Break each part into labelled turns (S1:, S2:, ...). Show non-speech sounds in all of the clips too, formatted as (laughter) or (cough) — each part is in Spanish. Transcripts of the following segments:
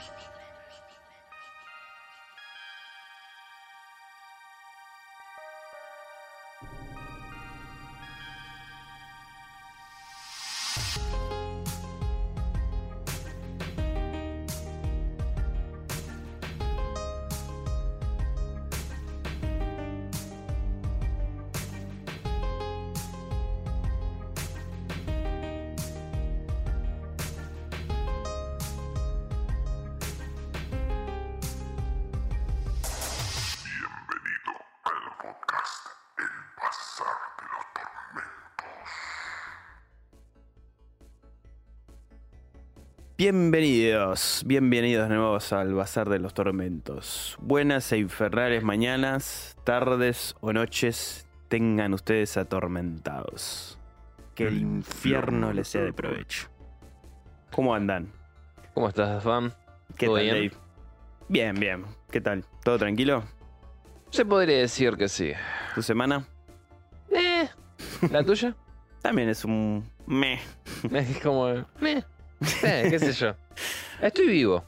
S1: everything. Bienvenidos, bienvenidos de nuevo al Bazar de los Tormentos. Buenas e infernales mañanas, tardes o noches tengan ustedes atormentados. Que el infierno les sea de provecho. ¿Cómo andan?
S2: ¿Cómo estás, Fam?
S1: ¿Qué
S2: ¿Todo
S1: tal,
S2: bien?
S1: Dave? Bien, bien. ¿Qué tal? ¿Todo tranquilo?
S2: Se podría decir que sí.
S1: ¿Tu semana?
S2: Eh, ¿La tuya? (laughs)
S1: También es un meh. (laughs)
S2: Es como... Eh, (laughs) eh, qué sé yo. Estoy vivo,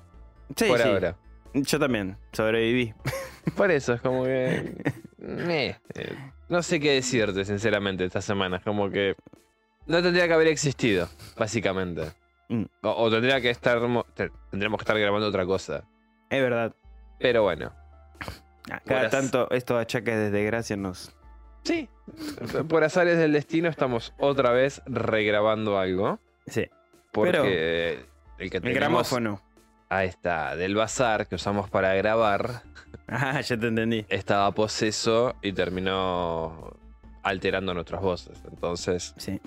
S1: Sí,
S2: por
S1: sí.
S2: ahora.
S1: Yo también, sobreviví. (laughs)
S2: Por eso, es como que... eh, eh, no sé qué decirte, sinceramente, esta semana. Es como que... No tendría que haber existido, básicamente.
S1: Mm.
S2: O, o tendría que estar... mo- te- Tendríamos que estar grabando otra cosa.
S1: Es verdad.
S2: Pero bueno.
S1: Cada
S2: Buenas.
S1: tanto estos achaques de desgracia nos...
S2: Sí. Por azares del destino estamos otra vez regrabando algo.
S1: Sí.
S2: Porque el que
S1: El
S2: tenemos...
S1: gramófono.
S2: Ahí está, del bazar que usamos para grabar, (laughs)
S1: Ah, ya te entendí.
S2: estaba poseso y terminó alterando nuestras voces. Entonces,
S1: Sí.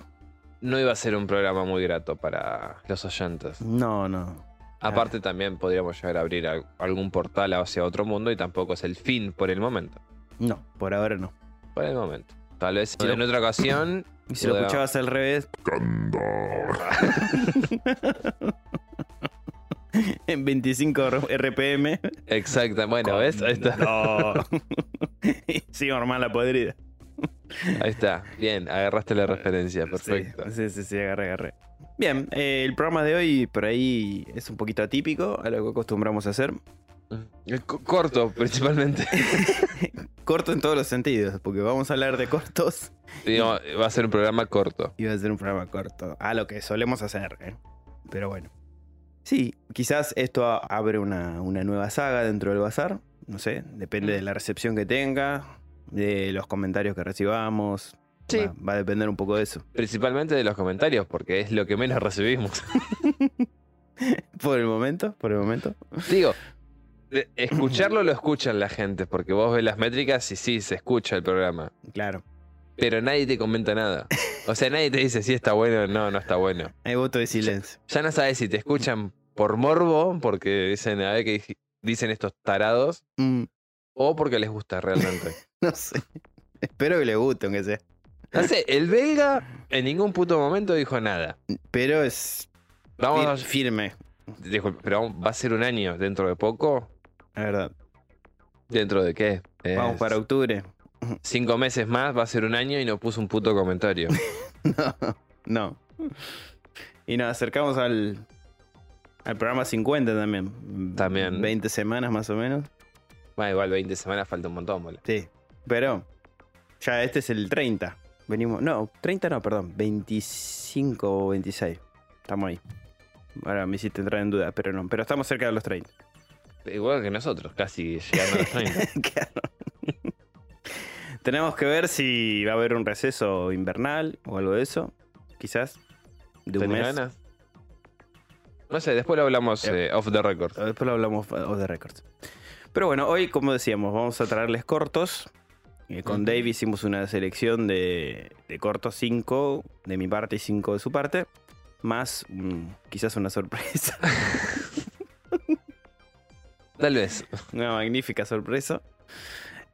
S2: no iba a ser un programa muy grato para los oyentes.
S1: No, no.
S2: Aparte, también podríamos llegar a abrir al- algún portal hacia otro mundo y tampoco es el fin por el momento.
S1: No, por ahora no.
S2: Por el momento. Tal vez en otra ocasión.
S1: Y si lo escuchabas al revés. (laughs) en 25 RPM.
S2: Exacto, bueno, ¿ves? Ahí está.
S1: No. (laughs) sí, normal la podrida.
S2: Ahí está. Bien, agarraste la (laughs) referencia, perfecto.
S1: Sí, sí, sí, sí, agarré, agarré. Bien, eh, el programa de hoy por ahí es un poquito atípico a lo que acostumbramos a hacer.
S2: Eh, co- Corto, (laughs) principalmente. (laughs)
S1: Corto en todos los sentidos, porque vamos a hablar de cortos
S2: va a ser un programa corto.
S1: y va a ser un programa corto, a lo que solemos hacer. ¿eh? Pero bueno. Sí, quizás esto abre una, una nueva saga dentro del bazar. No sé, depende de la recepción que tenga, de los comentarios que recibamos.
S2: Sí.
S1: Va, va a depender un poco de eso.
S2: Principalmente de los comentarios, porque es lo que menos recibimos. (laughs)
S1: Por el momento, por el momento.
S2: Digo, escucharlo lo escuchan la gente, porque vos ves las métricas y sí, se escucha el programa.
S1: Claro.
S2: Pero nadie te comenta nada. O sea, nadie te dice si está bueno o no, no está bueno.
S1: Hay voto de silencio.
S2: Ya no sabes si te escuchan por morbo, porque dicen, a ver qué dicen estos tarados,
S1: Mm,
S2: o porque les gusta realmente. (laughs)
S1: no sé. Espero que le guste, aunque sea.
S2: No sé, el belga en ningún puto momento dijo nada.
S1: Pero es
S2: Vamos,
S1: fir- firme,
S2: pero va a ser un año dentro de poco.
S1: La verdad.
S2: ¿Dentro de qué?
S1: Vamos para octubre.
S2: Cinco meses más, va a ser un año y no puso un puto comentario. (laughs)
S1: No, no. Y nos acercamos al, al programa 50 también.
S2: También.
S1: 20 semanas más o menos.
S2: Bueno, igual 20 semanas falta un montón, boludo.
S1: Sí. Pero ya este es el 30. Venimos. No, 30 no, perdón. 25 o 26. Estamos ahí. Ahora me hiciste entrar en duda, pero no. Pero estamos cerca de los 30.
S2: Igual que nosotros, casi llegando a los 30. (laughs)
S1: Claro. Tenemos que ver si va a haber un receso invernal o algo de eso. Quizás. De un
S2: ¿Tenés
S1: mes.
S2: ganas? No sé, después lo hablamos
S1: Yep.
S2: eh, off the record.
S1: Después lo hablamos off the records. Pero bueno, hoy, como decíamos, vamos a traerles cortos. Eh, con. Dave hicimos una selección de, de cortos 5 de mi parte y 5 de su parte. Más mm, quizás una sorpresa. (laughs)
S2: Tal vez. (laughs)
S1: una magnífica sorpresa.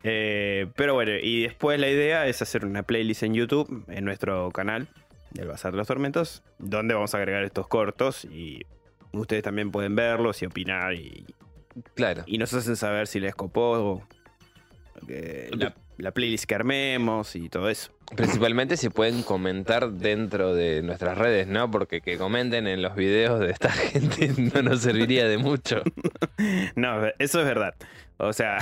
S1: Eh, pero bueno, y después la idea es hacer una playlist en YouTube, en nuestro canal del Bazar de los Tormentos, donde vamos a agregar estos cortos y ustedes también pueden verlos y opinar y,
S2: Claro.
S1: y nos hacen saber si les copó o, eh, la, la playlist que armemos y todo eso.
S2: Principalmente si pueden comentar dentro de nuestras redes, ¿no? Porque que comenten en los videos de esta (laughs) gente no nos serviría de mucho. (laughs)
S1: No, eso es verdad. O sea,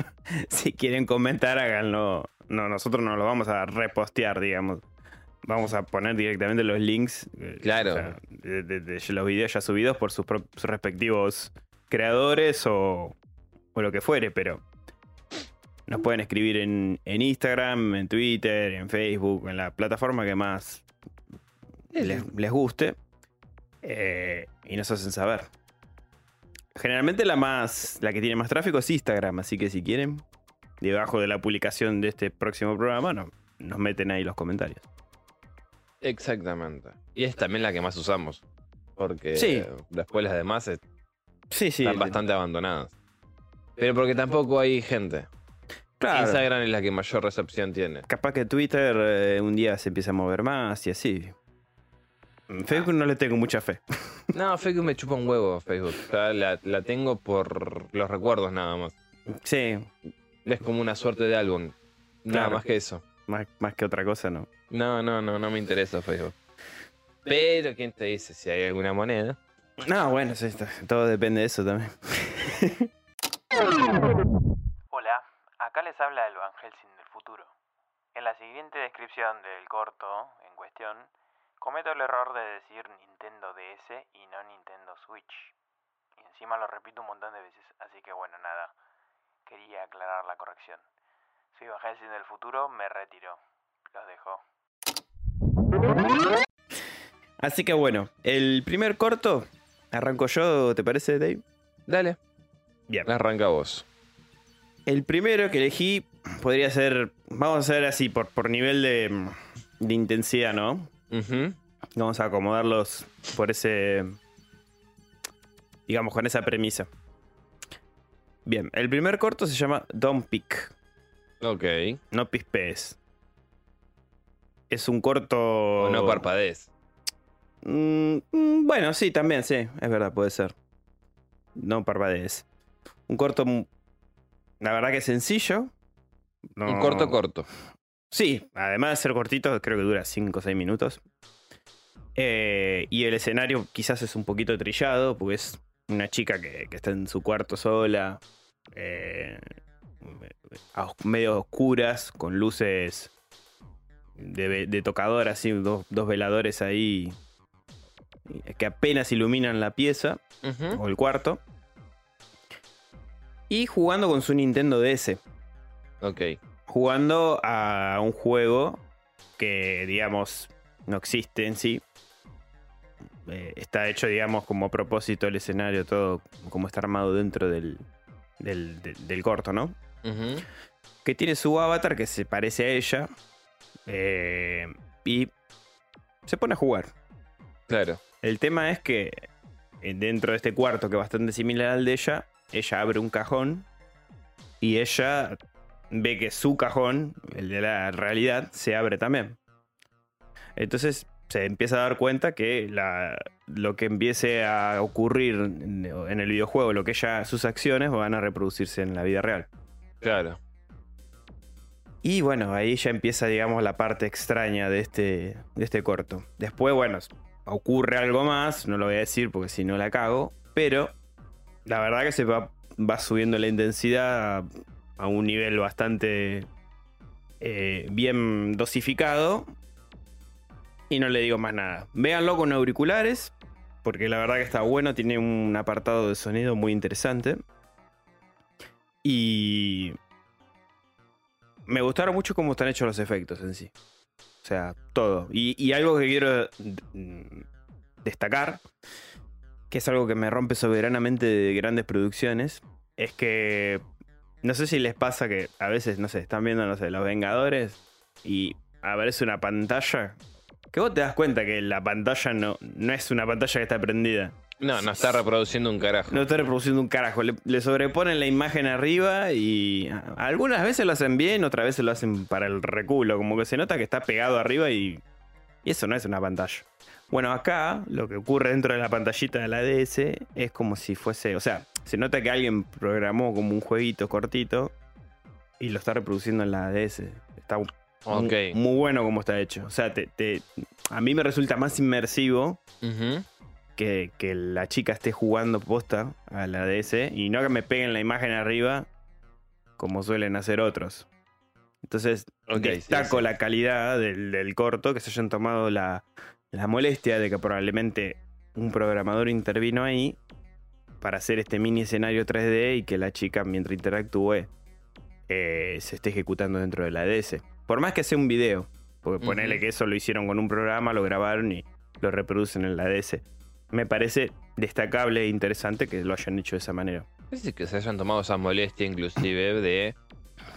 S1: (laughs) si quieren comentar, háganlo. No, nosotros no lo vamos a repostear, digamos. Vamos a poner directamente los links eh,
S2: Claro.
S1: o sea, de, de- de los videos ya subidos por sus, sus respectivos creadores o, o lo que fuere, pero nos pueden escribir en, en Instagram, en Twitter, en Facebook, en la plataforma que más les, les guste eh, y nos hacen saber. Generalmente la más la que tiene más tráfico es Instagram, así que si quieren, debajo de la publicación de este próximo programa, no, nos meten ahí los comentarios.
S2: Exactamente. Y es también la que más usamos. Porque
S1: Sí.
S2: después las demás est-
S1: Sí, sí.
S2: están bastante abandonadas. Pero porque tampoco hay gente.
S1: Claro.
S2: Instagram es la que mayor recepción tiene.
S1: Capaz que Twitter eh, un día se empieza a mover más y así. Facebook no le tengo mucha fe. (laughs)
S2: No, Facebook me chupa un huevo Facebook. O sea, la, la tengo por los recuerdos nada más.
S1: Sí,
S2: Es como una suerte de álbum. Nada
S1: Claro.
S2: más que eso.
S1: más, más que otra cosa, no.
S2: No, no, no, no me interesa Facebook. Pero ¿quién te dice si hay alguna moneda?
S1: No, bueno, sí, todo depende de eso también. (laughs)
S3: Acá les habla el Van Helsing del futuro. En la siguiente descripción del corto en cuestión, cometo el error de decir Nintendo DS y no Nintendo Switch. Y encima lo repito un montón de veces, así que bueno, nada, quería aclarar la corrección. Soy Van Helsing del futuro, me retiro. Los dejo.
S1: Así que bueno, el primer corto arranco yo, ¿te parece, Dave?
S2: Dale,
S1: Bien.
S2: arranca vos.
S1: El primero que elegí podría ser, vamos a hacer así, por, por nivel de, de intensidad, ¿no? Vamos a acomodarlos por ese, digamos, con esa premisa. Bien, el primer corto se llama Don't Pick,
S2: Ok.
S1: no pispees. Es un corto...
S2: O no parpadees.
S1: Mm, mm, bueno, sí, también, sí, es verdad, puede ser. No parpadees. Un corto, mm, la verdad que sencillo. No-
S2: Un corto corto.
S1: Sí, además de ser cortito, creo que dura 5 o 6 minutos. Eh, y el escenario quizás es un poquito trillado, porque es una chica que, que está en su cuarto sola, eh, a medio oscuras, con luces de, de tocador, así, dos, dos veladores ahí que apenas iluminan la pieza o el cuarto. Y jugando con su Nintendo DS
S2: Ok.
S1: jugando a un juego que, digamos, no existe en sí. Eh, está hecho, digamos, como a propósito el escenario, todo como está armado dentro del, del, del- del corto, ¿no? Que tiene su avatar que se parece a ella. eh, y se pone a jugar.
S2: Claro.
S1: El tema es que eh, dentro de este cuarto, que es bastante similar al de ella, ella abre un cajón y ella ve que su cajón, el de la realidad, se abre también. Entonces se empieza a dar cuenta que la- lo que empiece a ocurrir en en el videojuego, lo que ella, sus acciones van a reproducirse en la vida real.
S2: Claro.
S1: Y bueno, ahí ya empieza, digamos, la parte extraña de este, de este corto. Después, bueno, ocurre algo más, no lo voy a decir porque si no la cago, pero la verdad que se va, subiendo la intensidad a, un nivel bastante eh, bien dosificado. Y no le digo más nada. Véanlo con auriculares, porque la verdad que está bueno, tiene un apartado de sonido muy interesante. Y me gustaron mucho cómo están hechos los efectos en sí. O sea, todo. Y, y algo que quiero mm, destacar, que es algo que me rompe soberanamente de grandes producciones, es que no sé si les pasa que a veces, no sé, están viendo, no sé, Los Vengadores y aparece una pantalla que vos te das cuenta que la pantalla no, no es una pantalla que está prendida.
S2: No, no está reproduciendo un carajo.
S1: No está reproduciendo un carajo. Le, le sobreponen la imagen arriba y algunas veces lo hacen bien, otras veces lo hacen para el reculo. Como que se nota que está pegado arriba y, y eso no es una pantalla. Bueno, acá lo que ocurre dentro de la pantallita de la DS es como si fuese. O sea, se nota que alguien programó como un jueguito cortito. y lo está reproduciendo en la ADS. Está muy bueno como está hecho. O sea, te, te- a mí me resulta más inmersivo que, que la chica esté jugando posta a la DS y no que me peguen la imagen arriba como suelen hacer otros. Entonces,
S2: sí,
S1: destaco
S2: sí.
S1: la calidad del, del corto, que se hayan tomado la, la molestia de que probablemente un programador intervino ahí para hacer este mini escenario 3D y que la chica mientras interactúe eh, se esté ejecutando dentro de la DS. Por más que sea un video, porque ponerle que eso lo hicieron con un programa, lo grabaron y lo reproducen en la DS. Me parece destacable e interesante que lo hayan hecho de esa manera.
S2: Es que se hayan tomado esa molestia inclusive de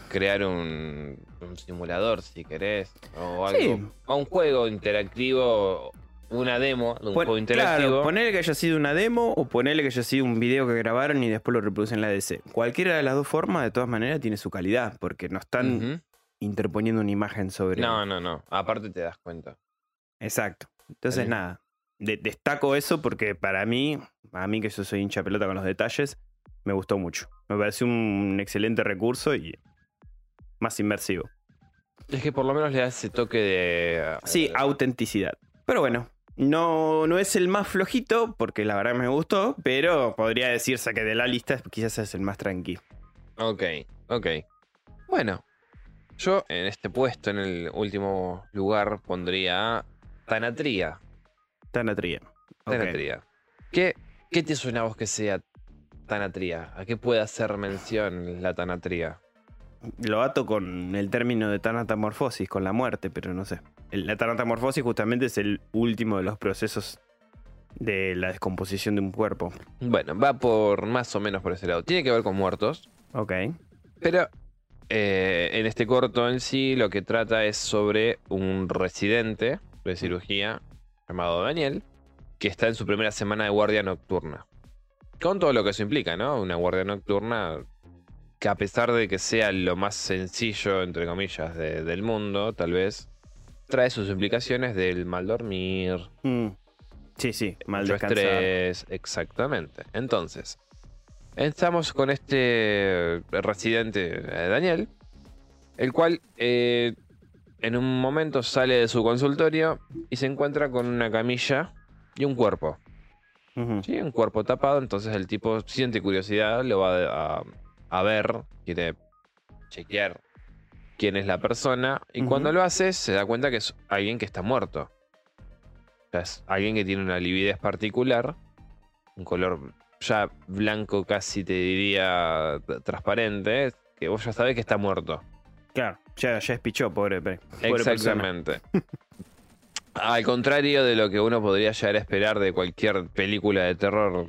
S2: crear un, un simulador, si querés, o algo.
S1: Sí.
S2: O un juego interactivo, una demo de un
S1: Pon-
S2: juego interactivo.
S1: Claro, ponerle que haya sido una demo o ponerle que haya sido un video que grabaron y después lo reproducen en la DC. Cualquiera de las dos formas, de todas maneras, tiene su calidad, porque no están interponiendo una imagen sobre.
S2: No, no, no. Aparte te das cuenta.
S1: Exacto. Entonces, nada. de- destaco eso porque para mí, a mí que yo soy hincha pelota con los detalles, me gustó mucho. Me pareció un excelente recurso y más inmersivo.
S2: Es que por lo menos le da ese toque de.
S1: Sí,
S2: eh,
S1: autenticidad. Pero bueno, no, no es el más flojito, porque la verdad me gustó, pero podría decirse que de la lista quizás es el más tranqui.
S2: Ok, ok. Bueno, yo en este puesto, en el último lugar, pondría.
S1: Tanatría. Ok.
S2: Tanatria. ¿Qué, ¿Qué te suena a vos que sea Tanatria? ¿A qué puede hacer mención la Tanatria?
S1: Lo ato con el término de tanatamorfosis, con la muerte, pero no sé. La tanatamorfosis justamente es el último de los procesos de la descomposición de un cuerpo.
S2: Bueno, va por más o menos por ese lado. Tiene que ver con muertos,
S1: Ok.
S2: pero eh, en este corto en sí lo que trata es sobre un residente de cirugía llamado Daniel, que está en su primera semana de guardia nocturna. Con todo lo que eso implica, ¿no? Una guardia nocturna que a pesar de que sea lo más sencillo, entre comillas, de- del mundo, tal vez, trae sus implicaciones del mal dormir,
S1: Mm. Sí, sí, mal descansar.
S2: estrés, exactamente. Entonces, estamos con este residente eh, Daniel, el cual eh, en un momento sale de su consultorio y se encuentra con una camilla y un cuerpo. ¿sí? Un cuerpo tapado, entonces el tipo siente curiosidad, lo va a, a ver, quiere chequear quién es la persona y cuando lo hace se da cuenta que es alguien que está muerto. O sea, es alguien que tiene una lividez particular, un color ya blanco casi te diría transparente, que vos ya sabés que está muerto.
S1: Claro, ya, ya es pichó, pobre, pobre.
S2: Exactamente. Al contrario de lo que uno podría llegar a esperar de cualquier película de terror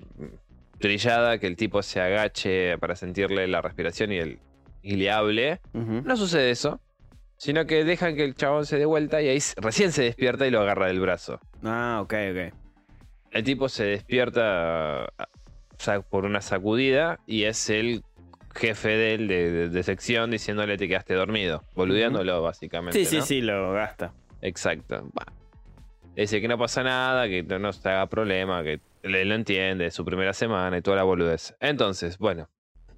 S2: trillada, que el tipo se agache para sentirle la respiración y, el, y le hable, no sucede eso, sino que dejan que el chabón se dé vuelta y ahí recién se despierta y lo agarra del brazo.
S1: Ah, ok, ok.
S2: El tipo se despierta ah, por una sacudida y es el jefe de él de, de- de sección diciéndole te quedaste dormido, boludeándolo básicamente.
S1: Sí, sí,
S2: ¿no?
S1: sí, lo gasta.
S2: Exacto. Bah. Dice que no pasa nada, que no no se haga problema, que él lo entiende, su primera semana y toda la boludez. Entonces, bueno.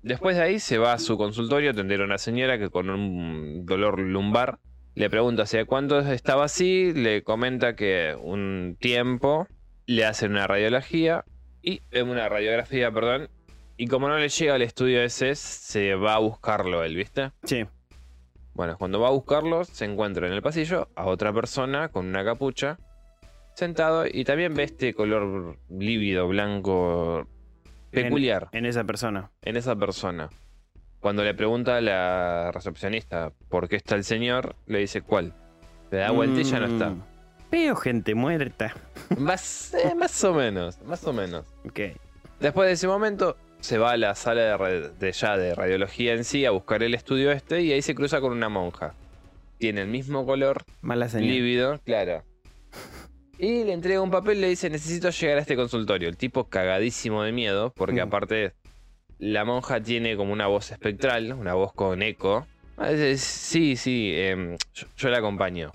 S2: Después de ahí se va a su consultorio a atender a una señora que con un dolor lumbar le pregunta hace cuánto estaba así, le comenta que un tiempo le hacen una radiología y eh, una radiografía, perdón, y como no le llega al estudio ese, se va a buscarlo él, ¿viste?
S1: Sí.
S2: Bueno, cuando va a buscarlo, se encuentra en el pasillo a otra persona con una capucha, sentado, y también ve este color lívido, blanco, peculiar
S1: En esa persona.
S2: en, esa persona. Cuando le pregunta a la recepcionista por qué está el señor, le dice cuál. Le da vuelta y ya no está.
S1: Mm. Veo gente muerta. (laughs)
S2: Más, eh, más o menos, más o menos.
S1: Ok.
S2: Después de ese momento, se va a la sala de, ya de radiología en sí a buscar el estudio este y ahí se cruza con una monja. Tiene el mismo color,
S1: Mala
S2: lívido, claro. Y le entrega un papel y le dice, necesito llegar a este consultorio. El tipo cagadísimo de miedo, porque
S1: Mm.
S2: aparte la monja tiene como una voz espectral, una voz con eco. Sí, sí, em, yo, yo la acompaño.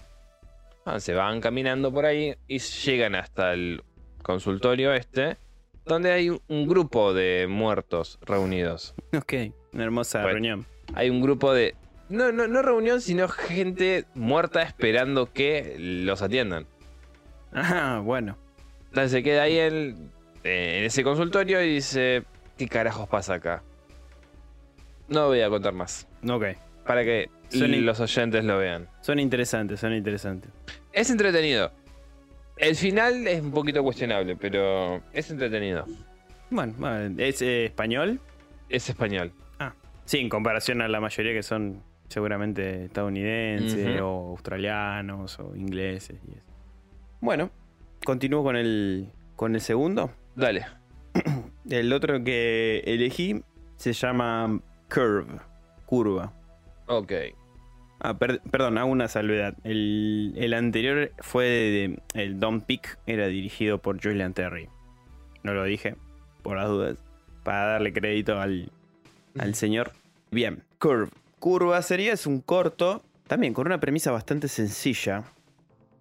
S2: Ah, se van caminando por ahí y llegan hasta el consultorio este, donde hay un- un grupo de muertos reunidos.
S1: Ok. Una hermosa
S2: Bueno.
S1: reunión.
S2: Hay un grupo de No, no, no reunión, sino gente muerta esperando que los atiendan.
S1: Ah, bueno.
S2: Entonces se queda ahí en, en ese consultorio y dice, ¿qué carajos pasa acá? No voy a contar más.
S1: Ok.
S2: Para que
S1: Son
S2: los oyentes lo vean.
S1: Son interesantes, son interesantes.
S2: Es entretenido. El final es un poquito cuestionable, pero es entretenido.
S1: Bueno, ¿es eh, español?
S2: Es español.
S1: Sí, en comparación a la mayoría que son seguramente estadounidenses o australianos o ingleses y eso. Bueno, continúo con el, con el segundo.
S2: Dale. (clears throat)
S1: El otro que elegí se llama Curve, curva.
S2: Ok.
S1: Ah, per- perdón, hago una salvedad. El, el anterior fue de, el Don't Pick, era dirigido por Julian Terry. No lo dije, por las dudas, para darle crédito al, al (laughs) señor. Bien, Curve. Curva sería es un corto, también con una premisa bastante sencilla,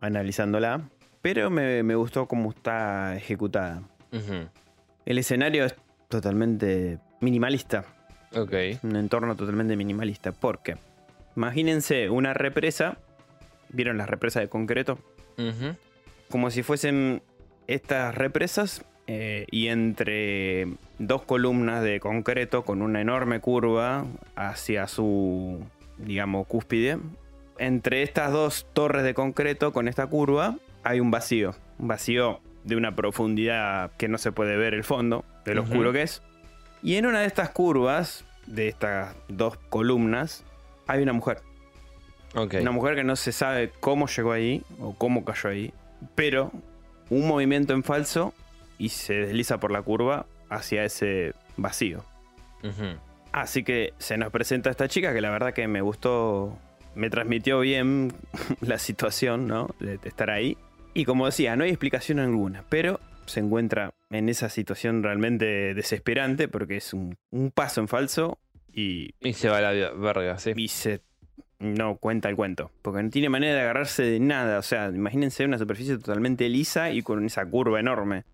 S1: analizándola, pero me, me gustó cómo está ejecutada. El escenario es totalmente minimalista,
S2: Ok.
S1: un entorno totalmente minimalista. Porque imagínense una represa, ¿vieron las represas de concreto? Como si fuesen estas represas eh, y entre dos columnas de concreto con una enorme curva hacia su, digamos, cúspide. Entre estas dos torres de concreto con esta curva hay un vacío. Un vacío de una profundidad que no se puede ver el fondo, de lo oscuro que es. Y en una de estas curvas, de estas dos columnas, hay una mujer. Una mujer que no se sabe cómo llegó ahí o cómo cayó ahí, pero un movimiento en falso y se desliza por la curva hacia ese vacío. Así que se nos presenta esta chica que la verdad que me gustó, me transmitió bien (laughs) la situación, ¿no? De estar ahí. Y como decía, no hay explicación alguna, pero se encuentra en esa situación realmente desesperante porque es un, un paso en falso y
S2: Y se va a la verga, sí.
S1: y se no cuenta el cuento. Porque no tiene manera de agarrarse de nada. O sea, imagínense una superficie totalmente lisa y con esa curva enorme.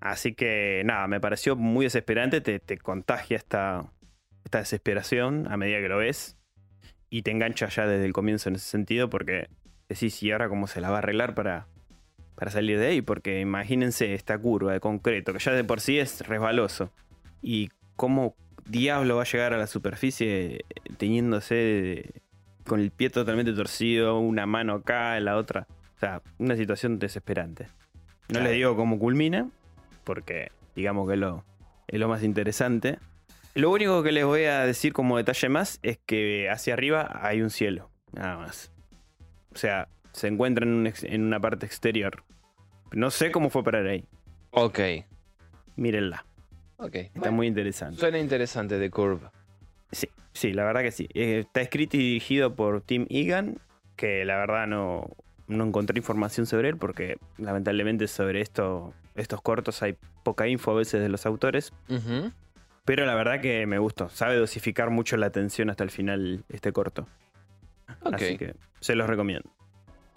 S1: Así que nada, me pareció muy desesperante. Te, te contagia esta, esta desesperación a medida que lo ves. Y te engancha ya desde el comienzo en ese sentido. Porque decís, ¿y ahora cómo se la va a arreglar para, para salir de ahí? Porque imagínense esta curva de concreto, que ya de por sí es resbaloso. Y cómo diablo va a llegar a la superficie teniéndose de- con el pie totalmente torcido, una mano acá, la otra. O sea, una situación desesperante. No
S2: Claro.
S1: les digo cómo culmina, porque digamos que lo, es lo más interesante. Lo único que les voy a decir como detalle más es que hacia arriba hay un cielo, nada más. O sea, se encuentra en, un ex- en una parte exterior. No sé cómo fue parar ahí.
S2: Ok.
S1: Mírenla.
S2: Ok.
S1: Está muy interesante.
S2: Suena interesante de Curve.
S1: Sí, sí, la verdad que sí. Eh, está escrito y dirigido por Tim Egan, que la verdad no, no encontré información sobre él porque lamentablemente sobre esto, estos cortos hay poca info a veces de los autores. Pero la verdad que me gustó. Sabe dosificar mucho la atención hasta el final este corto. Así que se los recomiendo.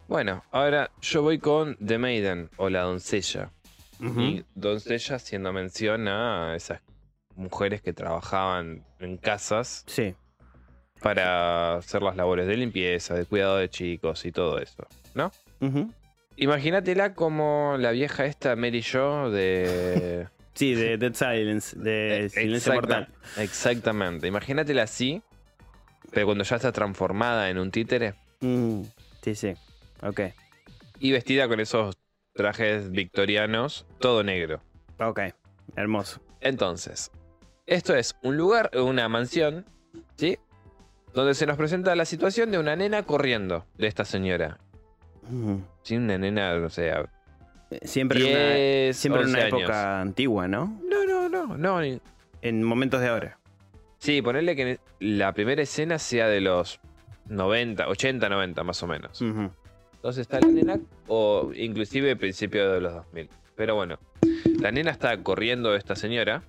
S2: Bueno, ahora yo voy con The Maiden o la doncella.
S1: Ujú.
S2: Y doncella haciendo mención a esas mujeres que trabajaban en casas
S1: Sí.
S2: para hacer las labores de limpieza, de cuidado de chicos y todo eso, ¿no? Imagínatela como la vieja esta Mary Jo de... (laughs)
S1: Sí, de Dead Silence, de
S2: Eh,
S1: Silencio Mortal.
S2: Exactamente. Imagínatela así, pero cuando ya está transformada en un títere
S1: Mm, sí, sí. Ok.
S2: y vestida con esos trajes victorianos, todo negro.
S1: Ok. Hermoso.
S2: Entonces, esto es un lugar, una mansión, ¿sí? Donde se nos presenta la situación de una nena corriendo de esta señora. Sí, una nena, no sé, a
S1: Siempre en una,
S2: 10,
S1: siempre en una
S2: 11 años.
S1: época antigua, ¿no?
S2: No, no, no, no.
S1: En momentos de ahora.
S2: Sí, ponerle que la primera escena sea de los 90, 80, 90 más o menos. Entonces está la nena, o inclusive principio de los 2000. Pero bueno, la nena está corriendo de esta señora,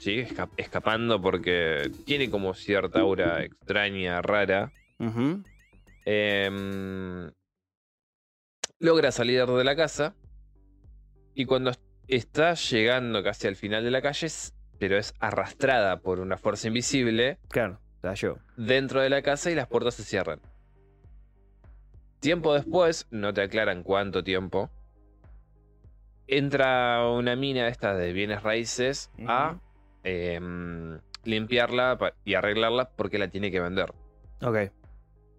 S2: ¿sí? Esca- escapando porque tiene como cierta aura extraña, rara. Em, logra salir de la casa y cuando está llegando casi al final de la calle, pero es arrastrada por una fuerza invisible,
S1: Claro. yo.
S2: dentro de la casa y las puertas se cierran. Tiempo después, no te aclaran cuánto tiempo, entra una mina esta de bienes raíces a em, limpiarla y arreglarla porque la tiene que vender.
S1: Ok.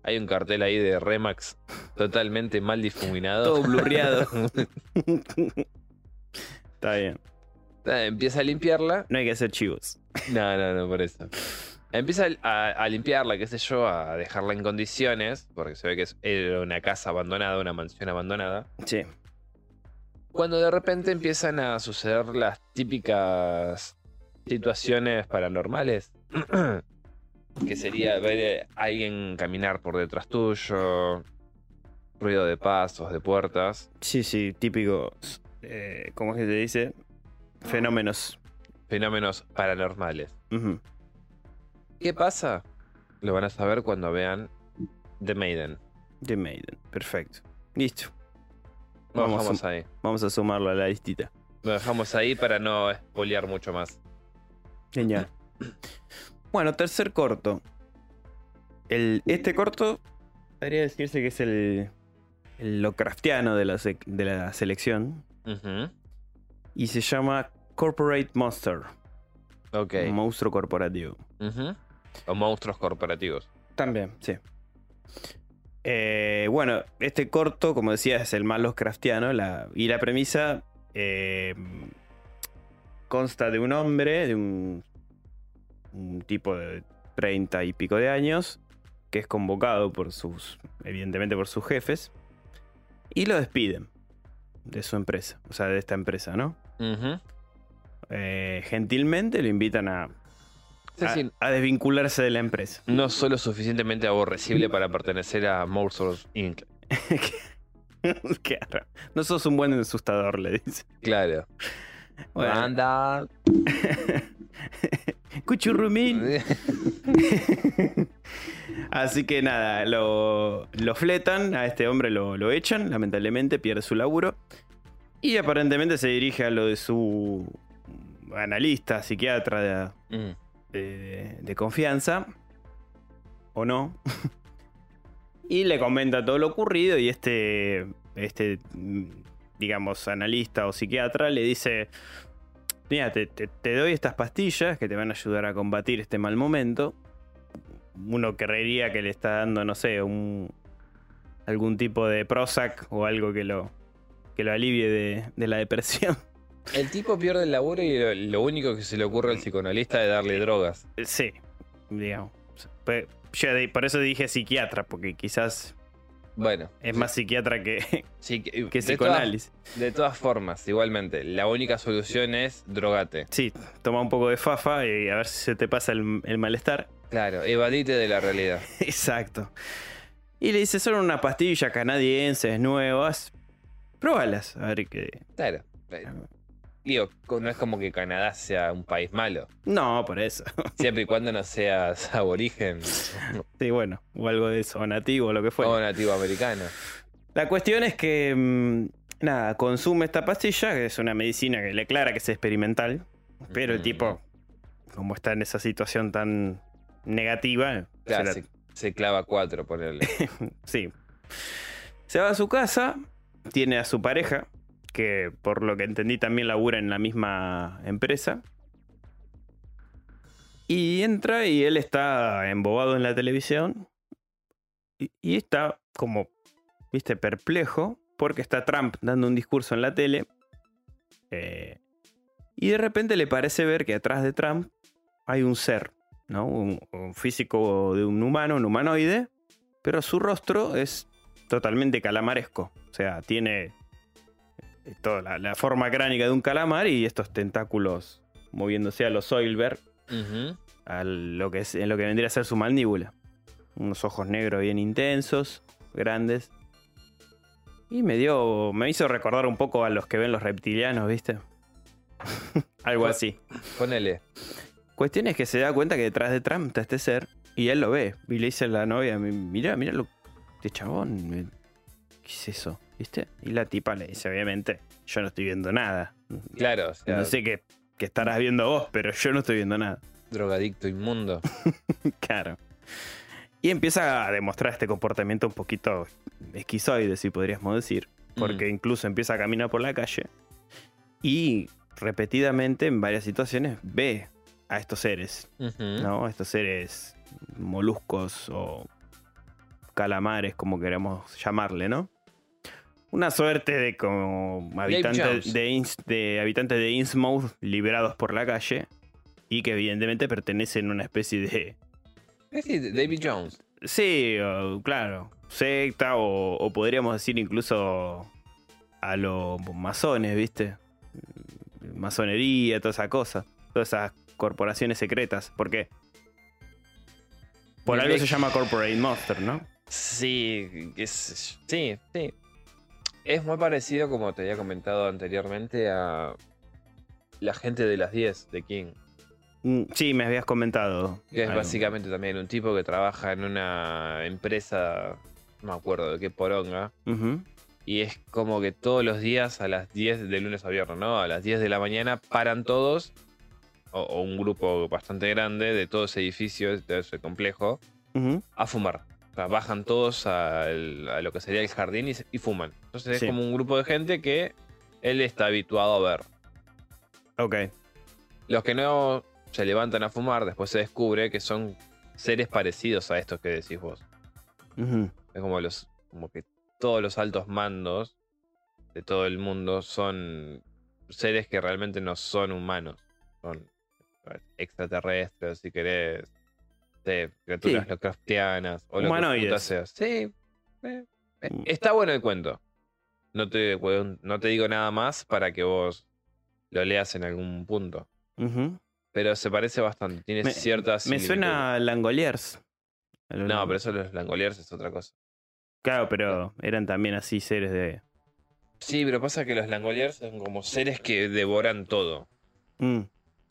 S2: Hay un cartel ahí de Remax totalmente mal difuminado.
S1: Todo blurreado. (laughs) (laughs) Está bien.
S2: Eh, Empieza a limpiarla.
S1: No hay que hacer chivos.
S2: No, no, no, por eso. Empieza a, a limpiarla, qué sé yo, a dejarla en condiciones, porque se ve que es, era una casa abandonada, una mansión abandonada.
S1: Sí.
S2: Cuando de repente empiezan a suceder las típicas situaciones paranormales. (clears throat) que sería ver a alguien caminar por detrás tuyo, ruido de pasos, de puertas,
S1: Sí, sí, típico. eh, ¿Cómo es que se dice? Fenómenos.
S2: fenómenos paranormales. ¿Qué pasa? Lo van a saber cuando vean The Maiden.
S1: The Maiden. Perfecto. Listo.
S2: Lo
S1: Vamos,
S2: dejamos
S1: a,
S2: ahí.
S1: vamos a sumarlo a la listita.
S2: Lo dejamos ahí para no espolear mucho más.
S1: Genial. Bueno, tercer corto. El, este corto podría decirse que es el, el Lovecraftiano de la, de la selección. Y se llama Corporate Monster.
S2: Ok.
S1: Un monstruo corporativo.
S2: O monstruos corporativos.
S1: También, sí. Eh, bueno, este corto, como decía, es el más Lovecraftiano. La, y la premisa eh, consta de un hombre, de un, un tipo de 30 y pico de años, que es convocado por sus, evidentemente por sus jefes, y lo despiden de su empresa, o sea, de esta empresa, ¿no? Eh, gentilmente lo invitan a, a-
S2: decir,
S1: a desvincularse de la empresa. (laughs)
S2: no solo suficientemente aborrecible para pertenecer a Monsters Inc.
S1: No sos un buen asustador, le dice.
S2: Claro.
S1: Bueno.
S2: Anda. (laughs)
S1: Cuchurrumín. (laughs) Así que nada, lo, lo fletan, a este hombre lo, lo echan, lamentablemente pierde su laburo. Y aparentemente se dirige a lo de su analista, psiquiatra de,
S2: Mm.
S1: de- de confianza. ¿O no? (laughs) y le comenta todo lo ocurrido y este, este, digamos, analista o psiquiatra le dice, mira, te, te- te doy estas pastillas que te van a ayudar a combatir este mal momento. Uno creería que le está dando, no sé, un, algún tipo de Prozac o algo que lo, que lo alivie de, de la depresión. (laughs)
S2: El tipo pierde el laburo y lo, lo único que se le ocurre al psicoanalista es darle drogas.
S1: Sí, digamos. Yo por eso dije psiquiatra, porque quizás
S2: Bueno.
S1: es más psiquiatra que, (laughs)
S2: sí, que,
S1: que
S2: de todas-
S1: psicoanálisis.
S2: De todas formas, igualmente, la única solución es drogate.
S1: Sí, toma un poco de fafa y a ver si se te pasa el, el malestar.
S2: Claro, evadite de la realidad. (laughs)
S1: Exacto. Y le dice, son unas pastillas canadienses nuevas. Próbalas. A ver qué.
S2: Claro. Digo, no es como que Canadá sea un país malo.
S1: No, por eso. (laughs)
S2: Siempre y cuando no seas aborigen
S1: Sí, bueno, o algo de eso, o nativo, o lo que fuera.
S2: o nativo americano.
S1: La cuestión es que, mm, nada, consume esta pastilla, que es una medicina que le aclara que es experimental, pero el tipo, como está en esa situación tan negativa,
S2: Claro,
S1: se la-
S2: se, se clava cuatro, ponerle. (laughs)
S1: sí. Se va a su casa, tiene a su pareja, que por lo que entendí también labura en la misma empresa. Y entra y él está embobado en la televisión. Y, está como, viste, perplejo. Porque está Trump dando un discurso en la tele. eh, y de repente le parece ver que atrás de Trump hay un ser, ¿no? Un físico de un humano, un humanoide. Pero su rostro es totalmente calamaresco. O sea, tiene eh, toda la, la forma cránica de un calamar y estos tentáculos moviéndose a los Soilberg, a lo que, es, en lo que vendría a ser su mandíbula. Unos ojos negros bien intensos, grandes. Y me dio. me hizo recordar un poco a los que ven los reptilianos, ¿viste? (laughs) Algo así.
S2: Ponele.
S1: Cuestión es que se da cuenta que detrás de Trump está este ser y él lo ve. Y le dice a la novia, mira, mira lo, este chabón, ¿qué es eso? ¿Viste? Y la tipa le dice, obviamente, yo no estoy viendo nada.
S2: Claro, o sea,
S1: No sé qué, qué estarás viendo vos, pero yo no estoy viendo nada.
S2: Drogadicto inmundo. (laughs)
S1: Claro. Y empieza a demostrar este comportamiento un poquito esquizoide, si podríamos decir. Porque incluso empieza a caminar por la calle y repetidamente en varias situaciones ve a estos seres,
S2: Ujú.
S1: ¿no? Estos seres moluscos o calamares, como queramos llamarle, ¿no? Una suerte de como habitantes de, Ins- de habitantes de Innsmouth liberados por la calle y que evidentemente pertenecen a una especie de
S2: decir, David Jones.
S1: Sí, o- claro. Secta o, o podríamos decir incluso a los masones, ¿viste? Masonería, toda esa cosa. Todas esas corporaciones secretas. Porque por algo se llama Corporate Monster, ¿no?
S2: Sí, yo. sí, sí. Es muy parecido, como te había comentado anteriormente, a la gente de las 10 de King.
S1: Mm, Sí, me habías comentado.
S2: Que es
S1: algo.
S2: básicamente también un tipo que trabaja en una empresa, no me acuerdo de qué poronga. Y es como que todos los días a las 10 de lunes a viernes, ¿no? A las 10 de la mañana paran todos, o, o un grupo bastante grande de todo ese edificio, de todo ese complejo, a fumar. O sea, bajan todos al- a, lo que sería el jardín y, fuman. Entonces
S1: Sí.
S2: es como un grupo de gente que él está habituado a ver.
S1: Ok.
S2: Los que no se levantan a fumar, después se descubre que son seres parecidos a estos que decís vos. Es como los. como que todos los altos mandos de todo el mundo son seres que realmente no son humanos. Son extraterrestres, si querés. Sí, criaturas
S1: Sí.
S2: Lovecraftianas o lo que. Sí. eh, eh,
S1: Mm.
S2: Está bueno el cuento. No te, no te digo nada más para que vos lo leas en algún punto. Pero se parece bastante. Tiene
S1: Me-
S2: ciertas.
S1: Me suena a Langoliers. A
S2: No, pero eso los Langoliers es otra cosa.
S1: Claro, pero eran también así seres de.
S2: Sí, pero pasa que los Langoliers son como seres que devoran todo.
S1: Mm,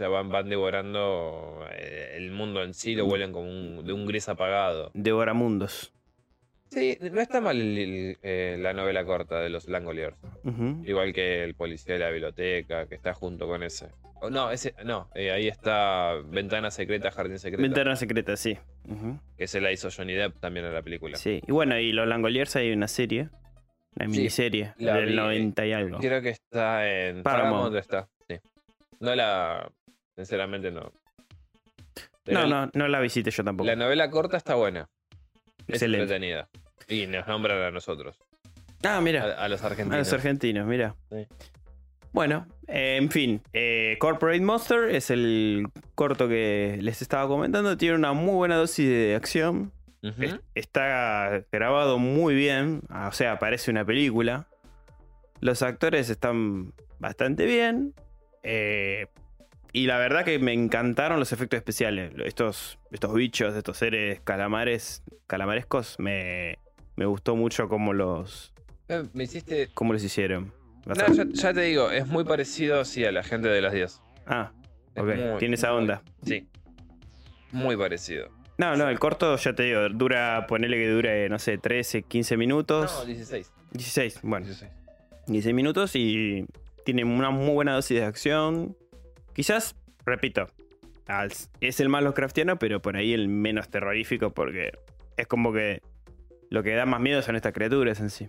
S2: sea, van, van devorando eh, el mundo en sí, lo vuelven como un, de un gris apagado.
S1: Devoramundos.
S2: Sí, no está mal el- el, eh, la novela corta de los Langoliers. Igual que el policía de la biblioteca, que está junto con ese. Oh, no, ese, no, eh, ahí está Ventana Secreta, Jardín Secreto.
S1: Ventana secreta, sí.
S2: Que se la hizo Johnny Depp también en la película.
S1: Sí. Y bueno, y los Langoliers hay una serie. Una
S2: Sí,
S1: miniserie
S2: la
S1: del
S2: vi,
S1: 90 y algo.
S2: Creo que está en
S1: Paramount.
S2: Paramount. está, sí. No la. Sinceramente no. Pero
S1: No, no, no la visité yo tampoco.
S2: La novela corta está buena. Es
S1: Excelente.
S2: entretenida. Y nos nombran a nosotros.
S1: Ah, mira.
S2: A, a los argentinos.
S1: A los argentinos, mira.
S2: Sí.
S1: Bueno, eh, en fin. eh, Corporate Monster es el corto que les estaba comentando. Tiene una muy buena dosis de acción. Es- Está grabado muy bien. ah, O sea, parece una película. Los actores están bastante bien. eh, y la verdad que me encantaron los efectos especiales. Estos, estos bichos, estos seres calamares, calamarescos, me, me gustó mucho cómo los,
S2: Eh, Me hiciste.
S1: cómo los hicieron.
S2: No, ya, ya te digo, es muy parecido sí, a la gente de las 10.
S1: Ah,
S2: Es
S1: ok.
S2: muy,
S1: Tiene esa
S2: muy-
S1: onda.
S2: Sí. Muy parecido.
S1: No, no, el corto, ya te digo, dura, ponele que dure, no sé, 13, 15 minutos.
S2: No, 16.
S1: 16, bueno.
S2: 16.
S1: 16 minutos y tiene una muy buena dosis de acción. Quizás, repito, es el más Lovecraftiano, pero por ahí el menos terrorífico porque es como que lo que da más miedo son estas criaturas en sí.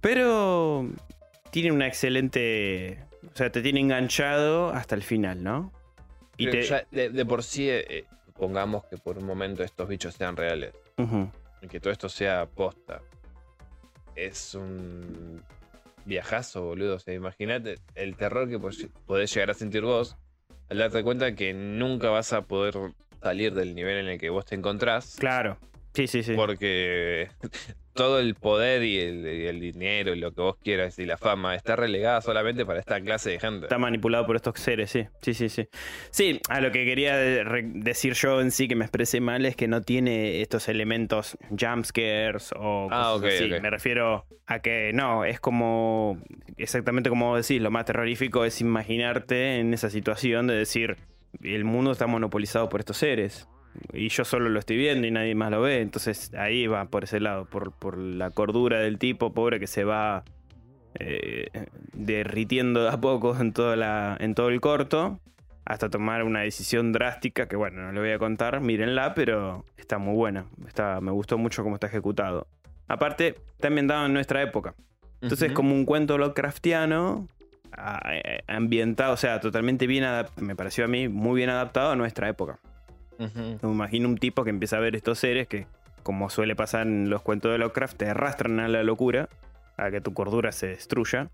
S1: Pero tiene una excelente... O sea, te tiene enganchado hasta el final, ¿no? Y te...
S2: ya de, de por sí, eh, eh, pongamos que por un momento estos bichos sean reales. Y que todo esto sea posta. Es un viajazo, boludo. O sea, imagínate el terror que po- podés llegar a sentir vos al darte cuenta que nunca vas a poder salir del nivel en el que vos te encontrás.
S1: Claro. Sí, sí, sí.
S2: Porque (laughs) todo el poder y el, y el dinero y lo que vos quieras y la fama está relegada solamente para esta clase de gente.
S1: Está manipulado por estos seres, sí. Sí, sí, sí. Sí, a lo que quería decir yo en sí que me expresé mal es que no tiene estos elementos jumpscares o
S2: Ah,
S1: cosas
S2: ok,
S1: así.
S2: ok.
S1: Me refiero a que no, es como exactamente como vos decís, lo más terrorífico es imaginarte en esa situación de decir el mundo está monopolizado por estos seres. Y yo solo lo estoy viendo y nadie más lo ve. Entonces ahí va por ese lado, por, por la cordura del tipo pobre que se va eh, derritiendo de a poco en, toda la, en todo el corto. hasta tomar una decisión drástica que, bueno, no le voy a contar, mírenla, pero está muy buena. Está, me gustó mucho cómo está ejecutado. Aparte, está ambientado en nuestra época. Entonces,
S2: Ujú.
S1: como un cuento Lovecraftiano, a- eh, ambientado, o sea, totalmente bien adaptado, me pareció a mí muy bien adaptado a nuestra época. Me imagino un tipo que empieza a ver estos seres que, como suele pasar en los cuentos de Lovecraft, te arrastran a la locura, a que tu cordura se destruya.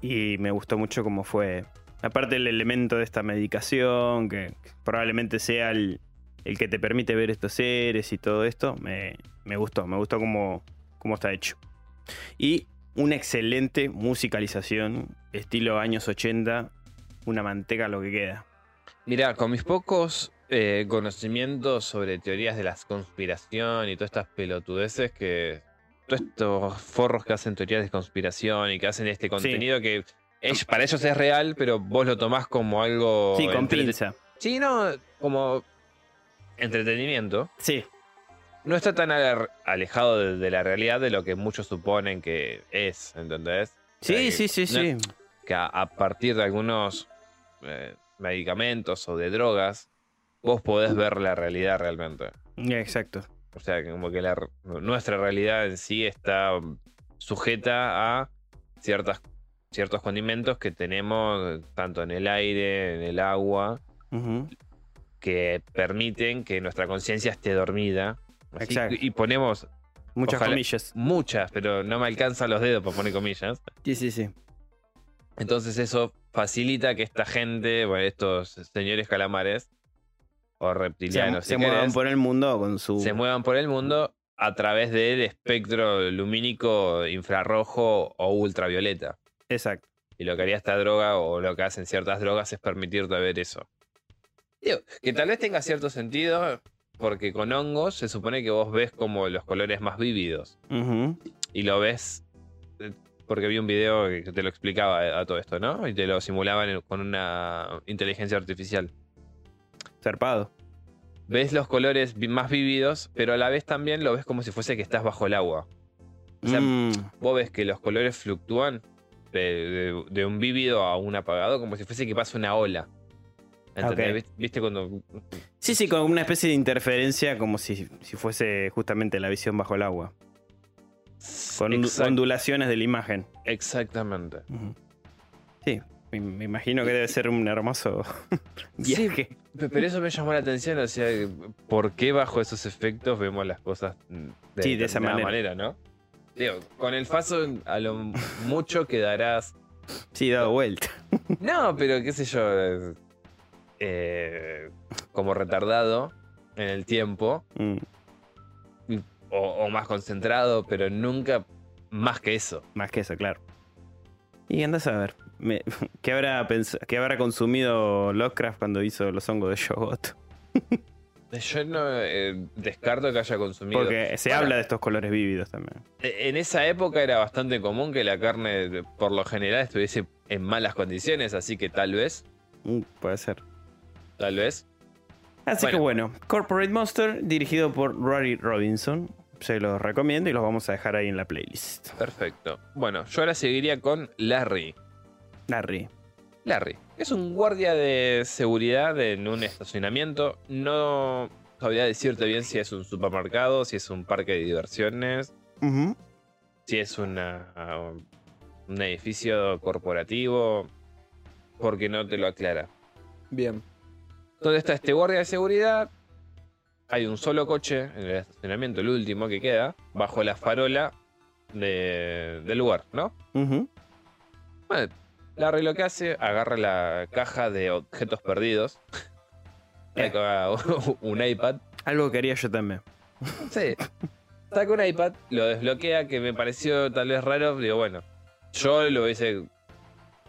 S1: Y me gustó mucho cómo fue. Aparte el elemento de esta medicación, que probablemente sea el, el que te permite ver estos seres y todo esto, me, me gustó, me gustó cómo, cómo está hecho. Y una excelente musicalización, estilo años 80, una manteca lo que queda.
S2: Mirá, con mis pocos eh, conocimientos sobre teorías de la conspiración y todas estas pelotudeces que. Todos estos forros que hacen teorías de conspiración y que hacen este contenido que es- para ellos es real, pero vos lo tomás como algo.
S1: Sí, con pinza.
S2: Sí, no, como entretenimiento.
S1: Sí,
S2: No está tan ale- alejado de, de la realidad de lo que muchos suponen que es, ¿entendés? O sea,
S1: sí, sí, sí,
S2: no-
S1: sí.
S2: que a, a partir de algunos eh, medicamentos o de drogas, vos podés ver la realidad realmente.
S1: Exacto.
S2: O sea, como que la nuestra realidad en sí está sujeta a ciertas, ciertos condimentos que tenemos tanto en el aire, en el agua, que permiten que nuestra conciencia esté dormida. Así-
S1: Exacto.
S2: y ponemos
S1: Muchas
S2: Ojalá-
S1: comillas.
S2: muchas, pero no me alcanzan los dedos para poner comillas.
S1: Sí, sí, sí.
S2: Entonces eso facilita que esta gente, bueno, estos señores calamares o reptilianos,
S1: se
S2: si
S1: muevan
S2: querés,
S1: por el mundo con su.
S2: se muevan por el mundo a través del espectro lumínico infrarrojo o ultravioleta.
S1: Exacto.
S2: Y lo que haría esta droga o lo que hacen ciertas drogas es permitirte ver eso. Digo, que tal vez tenga cierto sentido porque con hongos se supone que vos ves como los colores más vívidos. Y lo ves eh, porque vi un video que te lo explicaba a, a todo esto, ¿no? Y te lo simulaban con una inteligencia artificial.
S1: Zarpado.
S2: Ves los colores más vívidos, pero a la vez también lo ves como si fuese que estás bajo el agua. O sea,
S1: Mm,
S2: Vos ves que los colores fluctúan de, de- de un vívido a un apagado, como si fuese que pasa una ola. ¿Entendés?
S1: Ok.
S2: ¿Viste- ¿Viste cuando
S1: Sí, sí, con una especie de interferencia como si, si fuese justamente la visión bajo el agua. Con
S2: Exact-
S1: ondulaciones de la imagen.
S2: Exactamente.
S1: Sí, me, me imagino que debe ser un hermoso (laughs)
S2: Sí,
S1: viaje.
S2: Pe- Pero eso me llamó la atención, o sea, ¿por qué bajo esos efectos vemos las cosas de,
S1: Sí, de esa manera.
S2: ¿no? Digo, con el faso a lo mucho quedarás.
S1: Sí, dado vuelta. (laughs)
S2: No, pero qué sé yo. eh, como retardado en el tiempo.
S1: Mm,
S2: O, o más concentrado, pero nunca más que eso.
S1: más que eso, claro. Y andas a ver. Me- (laughs) ¿qué, habrá ¿Qué habrá consumido Lovecraft cuando hizo los hongos de Shogot?
S2: Yo no eh, descarto que haya consumido.
S1: Porque se
S2: Bueno,
S1: habla de estos colores vívidos también.
S2: E, En esa época era bastante común que la carne, por lo general, estuviese en malas condiciones, así que tal vez,
S1: Mm, puede ser.
S2: tal vez.
S1: Así
S2: Bueno.
S1: que bueno, Corporate Monster, dirigido por Rory Robinson. Se los recomiendo y los vamos a dejar ahí en la playlist.
S2: Perfecto. Bueno, yo ahora seguiría con Larry.
S1: Larry.
S2: Larry es un guardia de seguridad en un estacionamiento. No sabría decirte bien si es un supermercado, si es un parque de diversiones, si es una, un edificio corporativo, porque no te lo aclara.
S1: Bien.
S2: ¿Dónde está este guardia de seguridad? Hay un solo coche en el estacionamiento, el último que queda, bajo la farola de- del lugar, ¿no?
S1: Ujú.
S2: Bueno, Larry lo que hace, agarra la caja de objetos perdidos, saca (laughs) un iPad,
S1: Algo que haría yo también.
S2: sí, saca un iPad, lo desbloquea, que me pareció tal vez raro, digo, bueno, yo lo hubiese,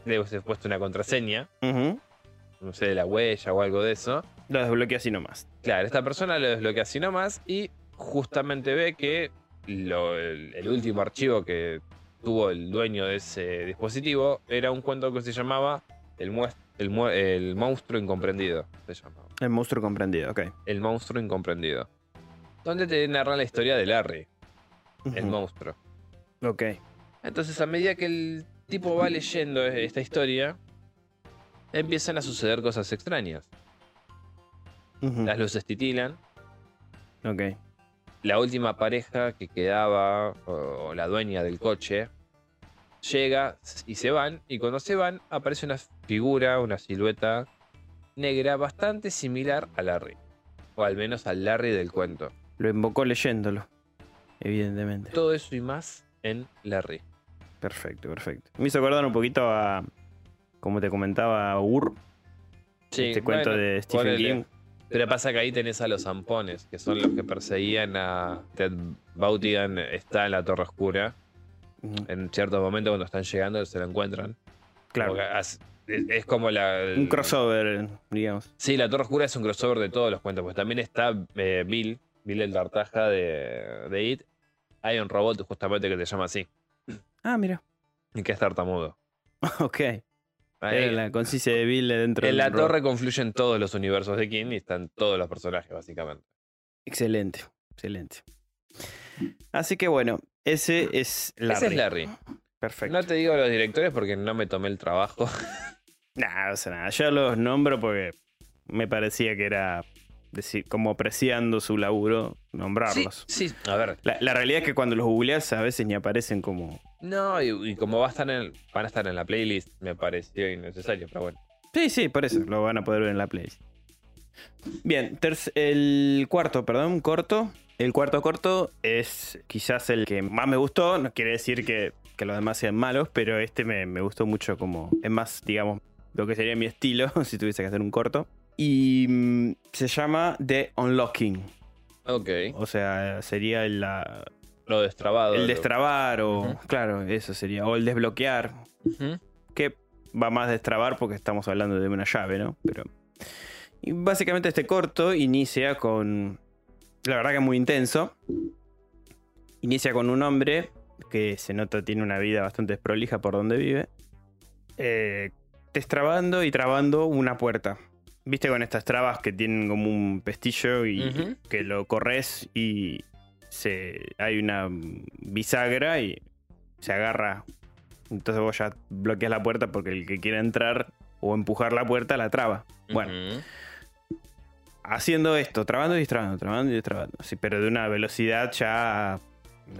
S2: le hubiese puesto una contraseña, no sé, de la huella o algo de eso,
S1: Lo desbloquea así nomás.
S2: Claro, esta persona lo desbloquea así nomás y justamente ve que lo- el, el último archivo que tuvo el dueño de ese dispositivo era un cuento que se llamaba El, el, mu- el monstruo incomprendido. Se llamaba.
S1: El monstruo comprendido, ok.
S2: El monstruo incomprendido. Donde te narra la historia de Larry, el monstruo.
S1: Ok.
S2: Entonces, a medida que el tipo va leyendo esta historia, empiezan a suceder cosas extrañas. Las luces titilan.
S1: Ok.
S2: La última pareja que quedaba, o, la dueña del coche, llega y se van. Y cuando se van, aparece una figura, una silueta negra bastante similar a Larry. O al menos al Larry del cuento.
S1: Lo invocó leyéndolo. Evidentemente.
S2: Todo eso y más en Larry.
S1: Perfecto, perfecto. Me hizo acordar un poquito a. Como te comentaba, Ur.
S2: Sí,
S1: este cuento de Stephen. King.
S2: Pero pasa que ahí tenés a los zampones, que son los que perseguían a Ted Bautigan. Está en la Torre Oscura. En ciertos momentos, cuando están llegando, se lo encuentran.
S1: Claro.
S2: Es, es como la.
S1: Un crossover, digamos.
S2: Sí, la Torre Oscura es un crossover de todos los cuentos. Pues también está eh, Bill, Bill el Tartaja de, de It. Hay un robot justamente que se llama así.
S1: Ah, mira.
S2: Y que es tartamudo. (laughs)
S1: Ok.
S2: Ahí-
S1: Eh, la conciencia de Bill dentro
S2: en la torre confluyen todos los universos de King y están todos los personajes, básicamente.
S1: Excelente, excelente. Así que bueno, ese es Larry.
S2: Ese es Larry.
S1: Perfecto.
S2: No te digo los directores porque no me tomé el trabajo. (laughs)
S1: Nah, no sé nada. Yo los nombro porque me parecía que era decir, como apreciando su laburo nombrarlos.
S2: Sí, sí. A ver.
S1: La, la realidad es que cuando los googleas a veces ni aparecen como.
S2: No, y, y como va a estar en, van a estar en la playlist, me pareció innecesario, pero bueno.
S1: Sí, sí, por eso lo van a poder ver en la playlist. Bien, terc- el cuarto, perdón, corto. El cuarto corto es quizás el que más me gustó. No quiere decir que, que los demás sean malos, pero este me, me gustó mucho como. Es más, digamos, lo que sería mi estilo (laughs) si tuviese que hacer un corto. Y mm, se llama The Unlocking.
S2: Ok.
S1: O sea, sería la-
S2: Lo destrabado.
S1: el destrabar o. Claro, eso sería. O el desbloquear. Que va más de destrabar porque estamos hablando de una llave, ¿no? Pero. Y básicamente este corto inicia con. La verdad que es muy intenso. Inicia con un hombre que se nota tiene una vida bastante desprolija por donde vive. eh, destrabando y trabando una puerta. Viste con estas trabas que tienen como un pestillo y que lo corres y se, hay una bisagra y se agarra entonces vos ya bloqueas la puerta porque el que quiera entrar o empujar la puerta la traba. Bueno, haciendo esto, trabando y destrabando, trabando y destrabando. Sí, pero de una velocidad ya.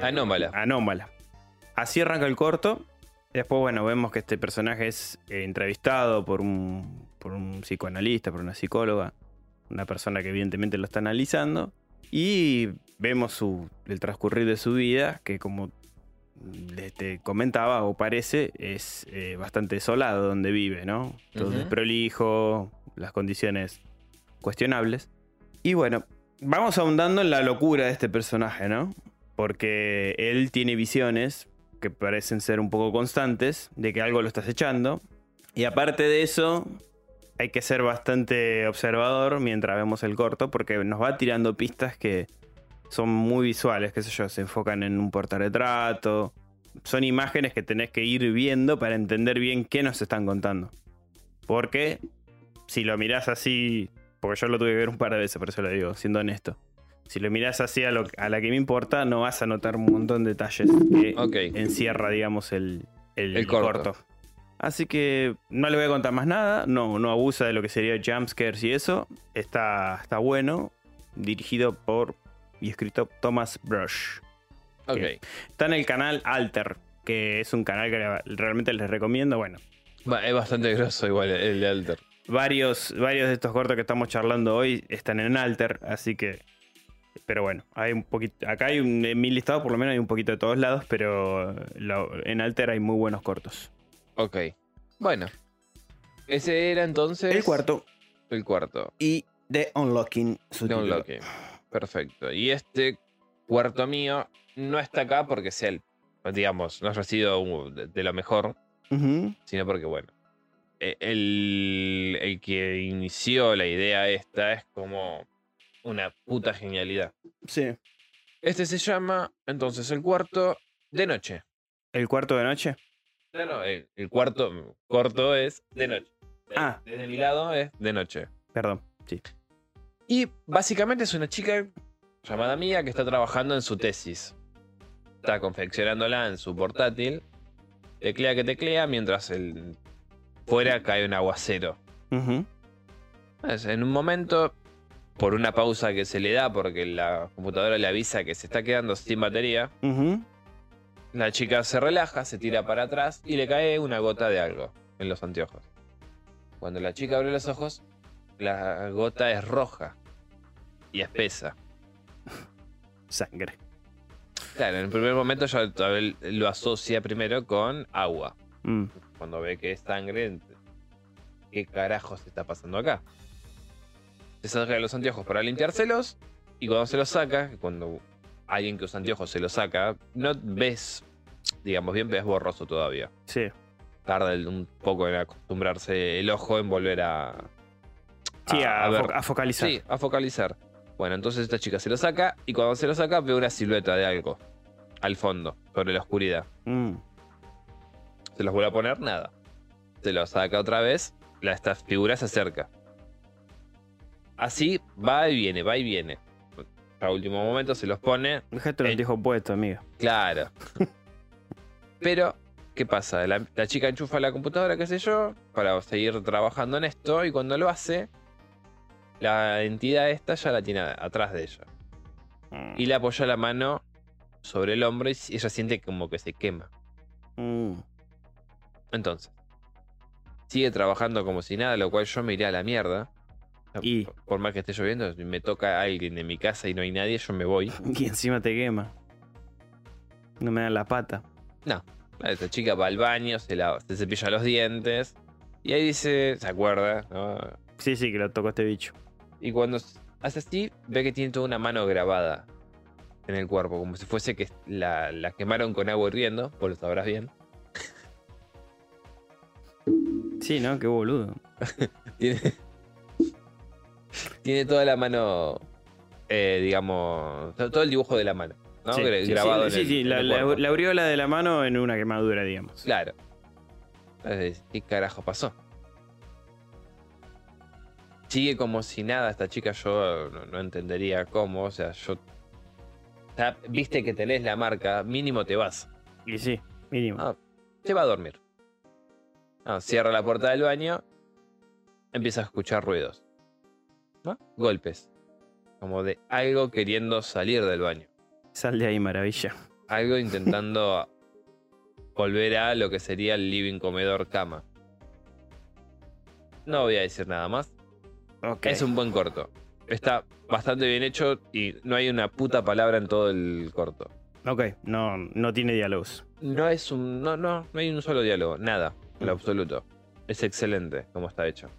S2: Anómala.
S1: Anómala. Así arranca el corto. Después, bueno, vemos que este personaje es eh, entrevistado por un, por un psicoanalista, por una psicóloga. Una persona que evidentemente lo está analizando. Y vemos su, el transcurrir de su vida, que como te comentaba o parece, es eh, bastante desolado donde vive, ¿no? Todo
S2: Ujú.
S1: desprolijo, las condiciones cuestionables. Y bueno, vamos ahondando en la locura de este personaje, ¿no? Porque él tiene visiones que parecen ser un poco constantes de que algo lo está acechando. Y aparte de eso, hay que ser bastante observador mientras vemos el corto porque nos va tirando pistas que son muy visuales, qué sé yo, se enfocan en un portarretrato. Son imágenes que tenés que ir viendo para entender bien qué nos están contando. Porque si lo mirás así, porque yo lo tuve que ver un par de veces, por eso lo digo, siendo honesto. Si lo mirás así a, lo- a la que me importa, no vas a notar un montón de detalles que encierra, digamos, el, el,
S2: El corto.
S1: corto. Así que no le voy a contar más nada. No, no abusa de lo que sería jumpscares y eso. Está, está bueno. Dirigido por y escrito Thomas Brush.
S2: Ok.
S1: Está en el canal Alter, que es un canal que realmente les recomiendo. Bueno,
S2: es bastante grosso igual el de Alter.
S1: varios, varios de estos cortos que estamos charlando hoy están en Alter, así que. Pero bueno, hay un poquito. Acá hay un, en mi listado, por lo menos hay un poquito de todos lados, pero lo- en Alter hay muy buenos cortos.
S2: Ok. Bueno. Ese era entonces.
S1: El cuarto
S2: El cuarto.
S1: y The Unlocking. su título.
S2: Unlocking. Perfecto. Y este cuarto mío no está acá porque sea el. Digamos, no ha sido de, lo mejor, sino porque, bueno. eh, El, el que inició la idea esta es como una puta genialidad.
S1: Sí.
S2: Este se llama, entonces, el cuarto de noche.
S1: ¿El cuarto de noche?
S2: No, no, el, el cuarto corto es de noche. De-
S1: Ah.
S2: Desde mi lado es de noche.
S1: Perdón. Sí.
S2: Y básicamente es una chica llamada Mía que está trabajando en su tesis. Está confeccionándola en su portátil. Teclea que teclea mientras el... fuera cae un aguacero. En un momento, por una pausa que se le da porque la computadora le avisa que se está quedando sin batería. La chica se relaja, se tira para atrás y le cae una gota de algo en los anteojos. Cuando la chica abre los ojos, la gota es roja y espesa.
S1: Sangre.
S2: Claro, en el primer momento ya todavía lo asocia primero con agua.
S1: Mm.
S2: Cuando ve que es sangre, ¿qué carajos está pasando acá? Se saca los anteojos para limpiárselos y cuando se los saca, cuando alguien que usa anteojos se los saca, no ves, digamos bien, ves borroso todavía.
S1: Sí.
S2: Tarda un poco en acostumbrarse el ojo en volver a...
S1: Sí, a,
S2: ver.
S1: a focalizar.
S2: Sí, a focalizar. Bueno, entonces esta chica se lo saca y cuando se lo saca ve una silueta de algo al fondo, sobre la oscuridad.
S1: Mm.
S2: Se los vuelve a poner, nada. Se los saca otra vez, la, esta figura se acerca. Así va y viene, va y viene. A último momento se los pone,
S1: Dejate los
S2: Eh.
S1: anteojos puestos, amigo.
S2: claro. (laughs) Pero, ¿qué pasa? La, la chica enchufa la computadora, qué sé yo, para seguir trabajando en esto y cuando lo hace, la entidad esta ya la tiene atrás de ella.
S1: Mm.
S2: Y le apoya la mano sobre el hombro y ella siente como que se quema.
S1: Mm.
S2: Entonces, sigue trabajando como si nada, lo cual yo me iré a la mierda.
S1: Y-
S2: Por más que esté lloviendo, si me toca alguien en mi casa y no hay nadie, yo me voy. (laughs)
S1: Y encima te quema. No me dan la pata.
S2: Esta chica va al baño, se, la, se cepilla los dientes. Y ahí dice, se acuerda, ¿no?
S1: Sí, sí, que lo tocó este bicho.
S2: Y cuando hace así, ve que tiene toda una mano grabada en el cuerpo, como si fuese que la, la quemaron con agua hirviendo, vos lo sabrás bien.
S1: Sí, ¿no? Qué boludo. (laughs)
S2: Tiene, tiene toda la mano, eh, digamos, to- todo el dibujo de la mano, ¿no?
S1: sí,
S2: Gra-
S1: sí,
S2: grabado
S1: sí,
S2: en
S1: sí,
S2: el-
S1: sí,
S2: en
S1: la, la- aureola de la mano en una quemadura, digamos.
S2: Claro. Entonces, ¿qué carajo pasó? Sigue como si nada esta chica, yo no, no entendería cómo, o sea, yo... viste que tenés la marca, mínimo te vas.
S1: Y sí, mínimo.
S2: Ah, se va a dormir. Ah, cierra la puerta del baño, empieza a escuchar ruidos. ¿No? Golpes. Como de algo queriendo salir del baño.
S1: Sal de ahí, maravilla.
S2: Algo (laughs) intentando volver a lo que sería el living comedor cama. No voy a decir nada más. Es un buen corto. Está bastante bien hecho y no hay una puta palabra en todo el corto.
S1: Ok, no, no tiene diálogos.
S2: No es un. No, no, no hay un solo diálogo. Nada. En lo absoluto. Es excelente como está hecho.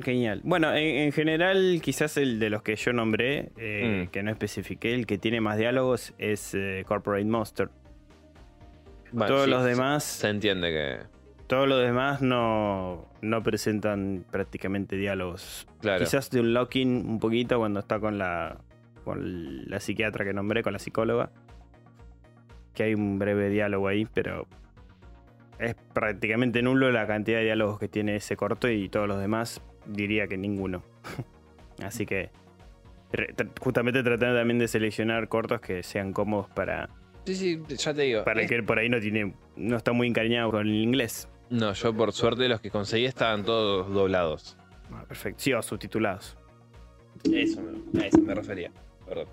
S1: Genial. Bueno, en, en general, quizás el de los que yo nombré, eh,
S2: Mm.
S1: que no especifiqué, el que tiene más diálogos es eh, Corporate Monster.
S2: Bueno,
S1: Todos
S2: sí,
S1: los demás,
S2: Se entiende que.
S1: todos los demás no, no presentan prácticamente diálogos.
S2: Claro.
S1: Quizás de un locking un poquito cuando está con la, con la psiquiatra que nombré, con la psicóloga. Que hay un breve diálogo ahí, pero es prácticamente nulo la cantidad de diálogos que tiene ese corto y todos los demás diría que ninguno. (laughs) Así que re- tra- justamente tratando también de seleccionar cortos que sean cómodos para,
S2: Sí, sí, ya te digo.
S1: para el que por ahí no tiene no está muy encariñado con el inglés.
S2: No, yo por suerte los que conseguí estaban todos doblados.
S1: Ah, perfecto. Sí, o subtitulados.
S2: Eso me, a eso me refería. Perdón.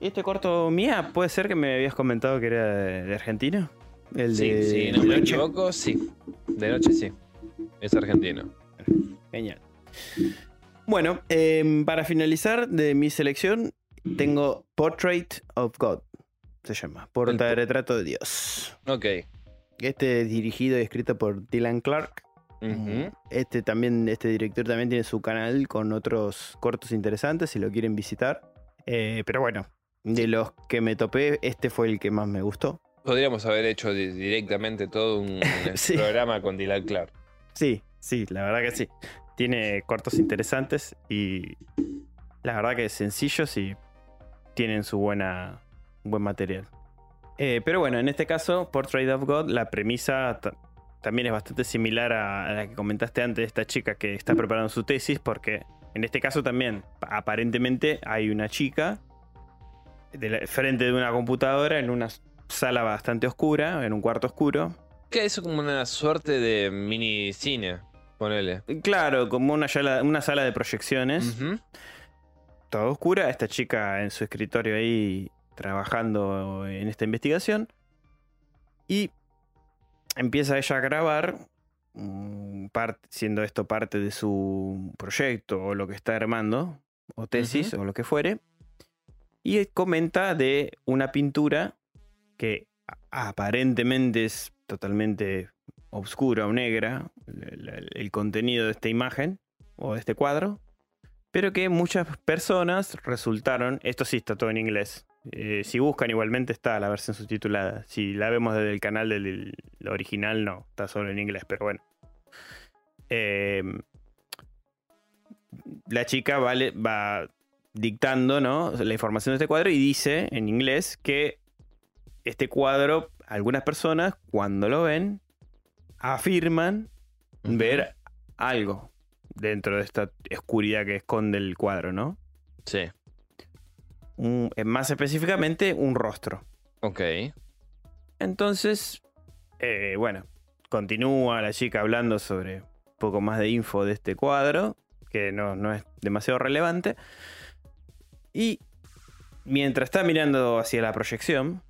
S1: ¿Y este corto mía puede ser que me habías comentado que era de, Argentina? El
S2: Sí,
S1: de
S2: sí, no
S1: de
S2: me
S1: noche.
S2: equivoco, sí. De noche sí. Es argentino.
S1: Genial. Bueno, em, para finalizar de mi selección, tengo Portrait of God. Se llama. Porta de retrato de Dios.
S2: Ok.
S1: Este es dirigido y escrito por Dylan Clark. Este también, este director también tiene su canal con otros cortos interesantes si lo quieren visitar. Eh, pero bueno, de los que me topé, este fue el que más me gustó.
S2: Podríamos haber hecho di- directamente todo un (laughs)
S1: Sí.
S2: programa con Dylan Clark.
S1: Sí, sí, la verdad que sí. Tiene cortos interesantes y la verdad que sencillos y tienen su buena buen material. Eh, pero bueno, en este caso, Portrait of God, la premisa ta- también es bastante similar a, la que comentaste antes de esta chica que está preparando su tesis, porque en este caso también, pa- aparentemente, hay una chica de frente de una computadora en una sala bastante oscura, en un cuarto oscuro,
S2: Que es como una suerte de mini cine. Ponele.
S1: Claro, como una sala, una sala de proyecciones.
S2: Ujú.
S1: Toda oscura. Esta chica en su escritorio ahí trabajando en esta investigación. Y empieza ella a grabar, mm, siendo esto parte de su proyecto o lo que está armando, o tesis o lo que fuere. Y comenta de una pintura que aparentemente es totalmente oscura o negra, el, contenido de esta imagen o de este cuadro, pero que muchas personas resultaron, esto sí está todo en inglés, eh, si buscan igualmente está la versión subtitulada, si la vemos desde el canal del original no, está solo en inglés, pero bueno. Eh, la chica vale- va dictando ¿no? la información de este cuadro y dice en inglés que este cuadro, algunas personas cuando lo ven, afirman ver algo dentro de esta oscuridad que esconde el cuadro, ¿no?
S2: Sí.
S1: Un- eh, más específicamente, un rostro.
S2: Ok.
S1: Entonces, eh, bueno, continúa la chica hablando sobre un poco más de info de este cuadro, que no, no es demasiado relevante. Y mientras está mirando hacia la proyección,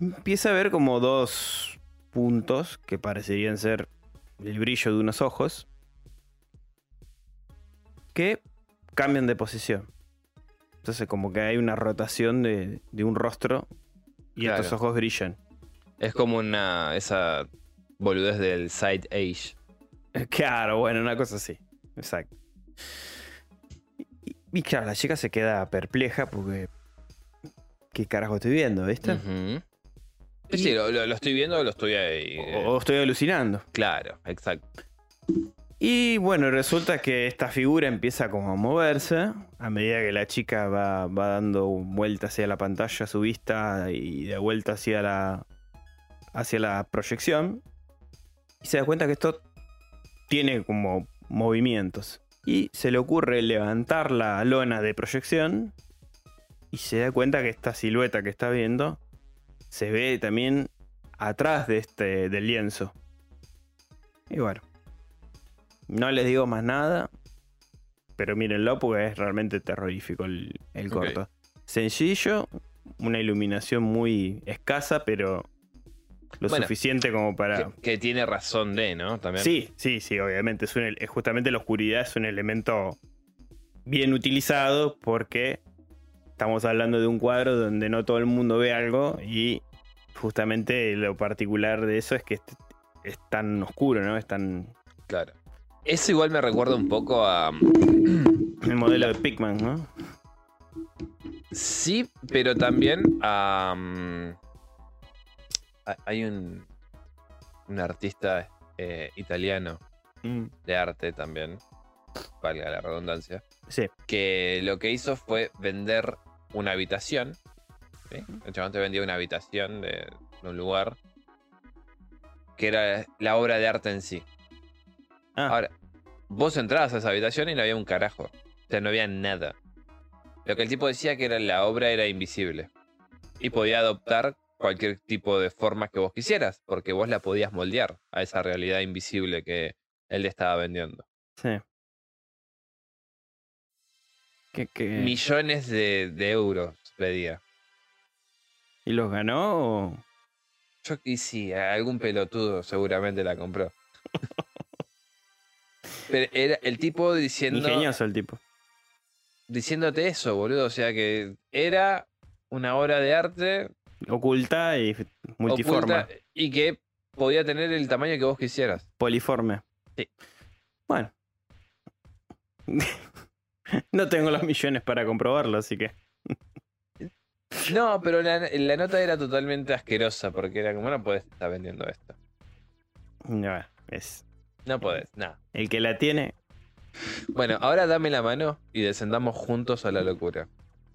S1: empieza a ver como dos puntos que parecerían ser el brillo de unos ojos, que cambian de posición. Entonces como que hay una rotación de, de un rostro y
S2: Claro.
S1: estos ojos brillan.
S2: Es como una. esa boludez del side age. (laughs)
S1: Claro, bueno, una cosa así. Exacto. Y, y claro, la chica se queda perpleja porque... ¿Qué carajo estoy viendo, viste?
S2: Sí, sí, lo, lo- lo estoy viendo, lo estoy ahí. eh,
S1: O, o estoy alucinando.
S2: Claro, exacto.
S1: Y bueno, resulta que esta figura empieza como a moverse a medida que la chica va, va dando vuelta hacia la pantalla, su vista y de vuelta hacia la, hacia la proyección. Y se da cuenta que esto tiene como movimientos. Y se le ocurre levantar la lona de proyección y se da cuenta que esta silueta que está viendo se ve también atrás de este del lienzo. Y bueno. No les digo más nada. Pero mírenlo porque es realmente terrorífico el, el corto. Sencillo, una iluminación muy escasa, pero lo
S2: Bueno,
S1: suficiente como para.
S2: Que, que tiene razón de, ¿no? También.
S1: Sí, sí, sí, obviamente. Es un ele- es justamente la oscuridad es un elemento bien utilizado porque estamos hablando de un cuadro donde no todo el mundo ve algo y justamente lo particular de eso es que es, es tan oscuro, ¿no? Es tan.
S2: Claro. Eso igual me recuerda un poco a. (clears throat)
S1: El modelo de Pigman, ¿no?
S2: Sí, pero también a. ha- Hay un. Un artista eh, italiano
S1: Mm,
S2: de arte también. Valga la redundancia.
S1: Sí.
S2: que lo que hizo fue vender una habitación. ¿sí? El chabón te vendía una habitación de, de un lugar que era la obra de arte en sí.
S1: Ah,
S2: Ahora, vos entrabas a esa habitación y no había un carajo. O sea, no había nada. Lo que el tipo decía que era la obra era invisible. Y podía adoptar cualquier tipo de forma que vos quisieras, porque vos la podías moldear a esa realidad invisible que él le estaba vendiendo.
S1: sí. ¿Qué, qué?
S2: Millones de, de euros pedía.
S1: ¿Y los ganó o.?
S2: Yo y sí, algún pelotudo seguramente la compró. (laughs) Pero era el tipo diciendo,
S1: Ingenioso el tipo.
S2: diciéndote eso, boludo. O sea que era una obra de arte
S1: Oculta y multiforme.
S2: oculta y que podía tener el tamaño que vos quisieras.
S1: Poliforme.
S2: Sí.
S1: Bueno. (laughs) no tengo los millones para comprobarlo, así que. (laughs)
S2: No, pero la, la nota era totalmente asquerosa porque era como no podés estar vendiendo esto.
S1: No, es.
S2: No podés, nada.
S1: El que la tiene.
S2: Bueno, ahora dame la mano y descendamos juntos a la locura.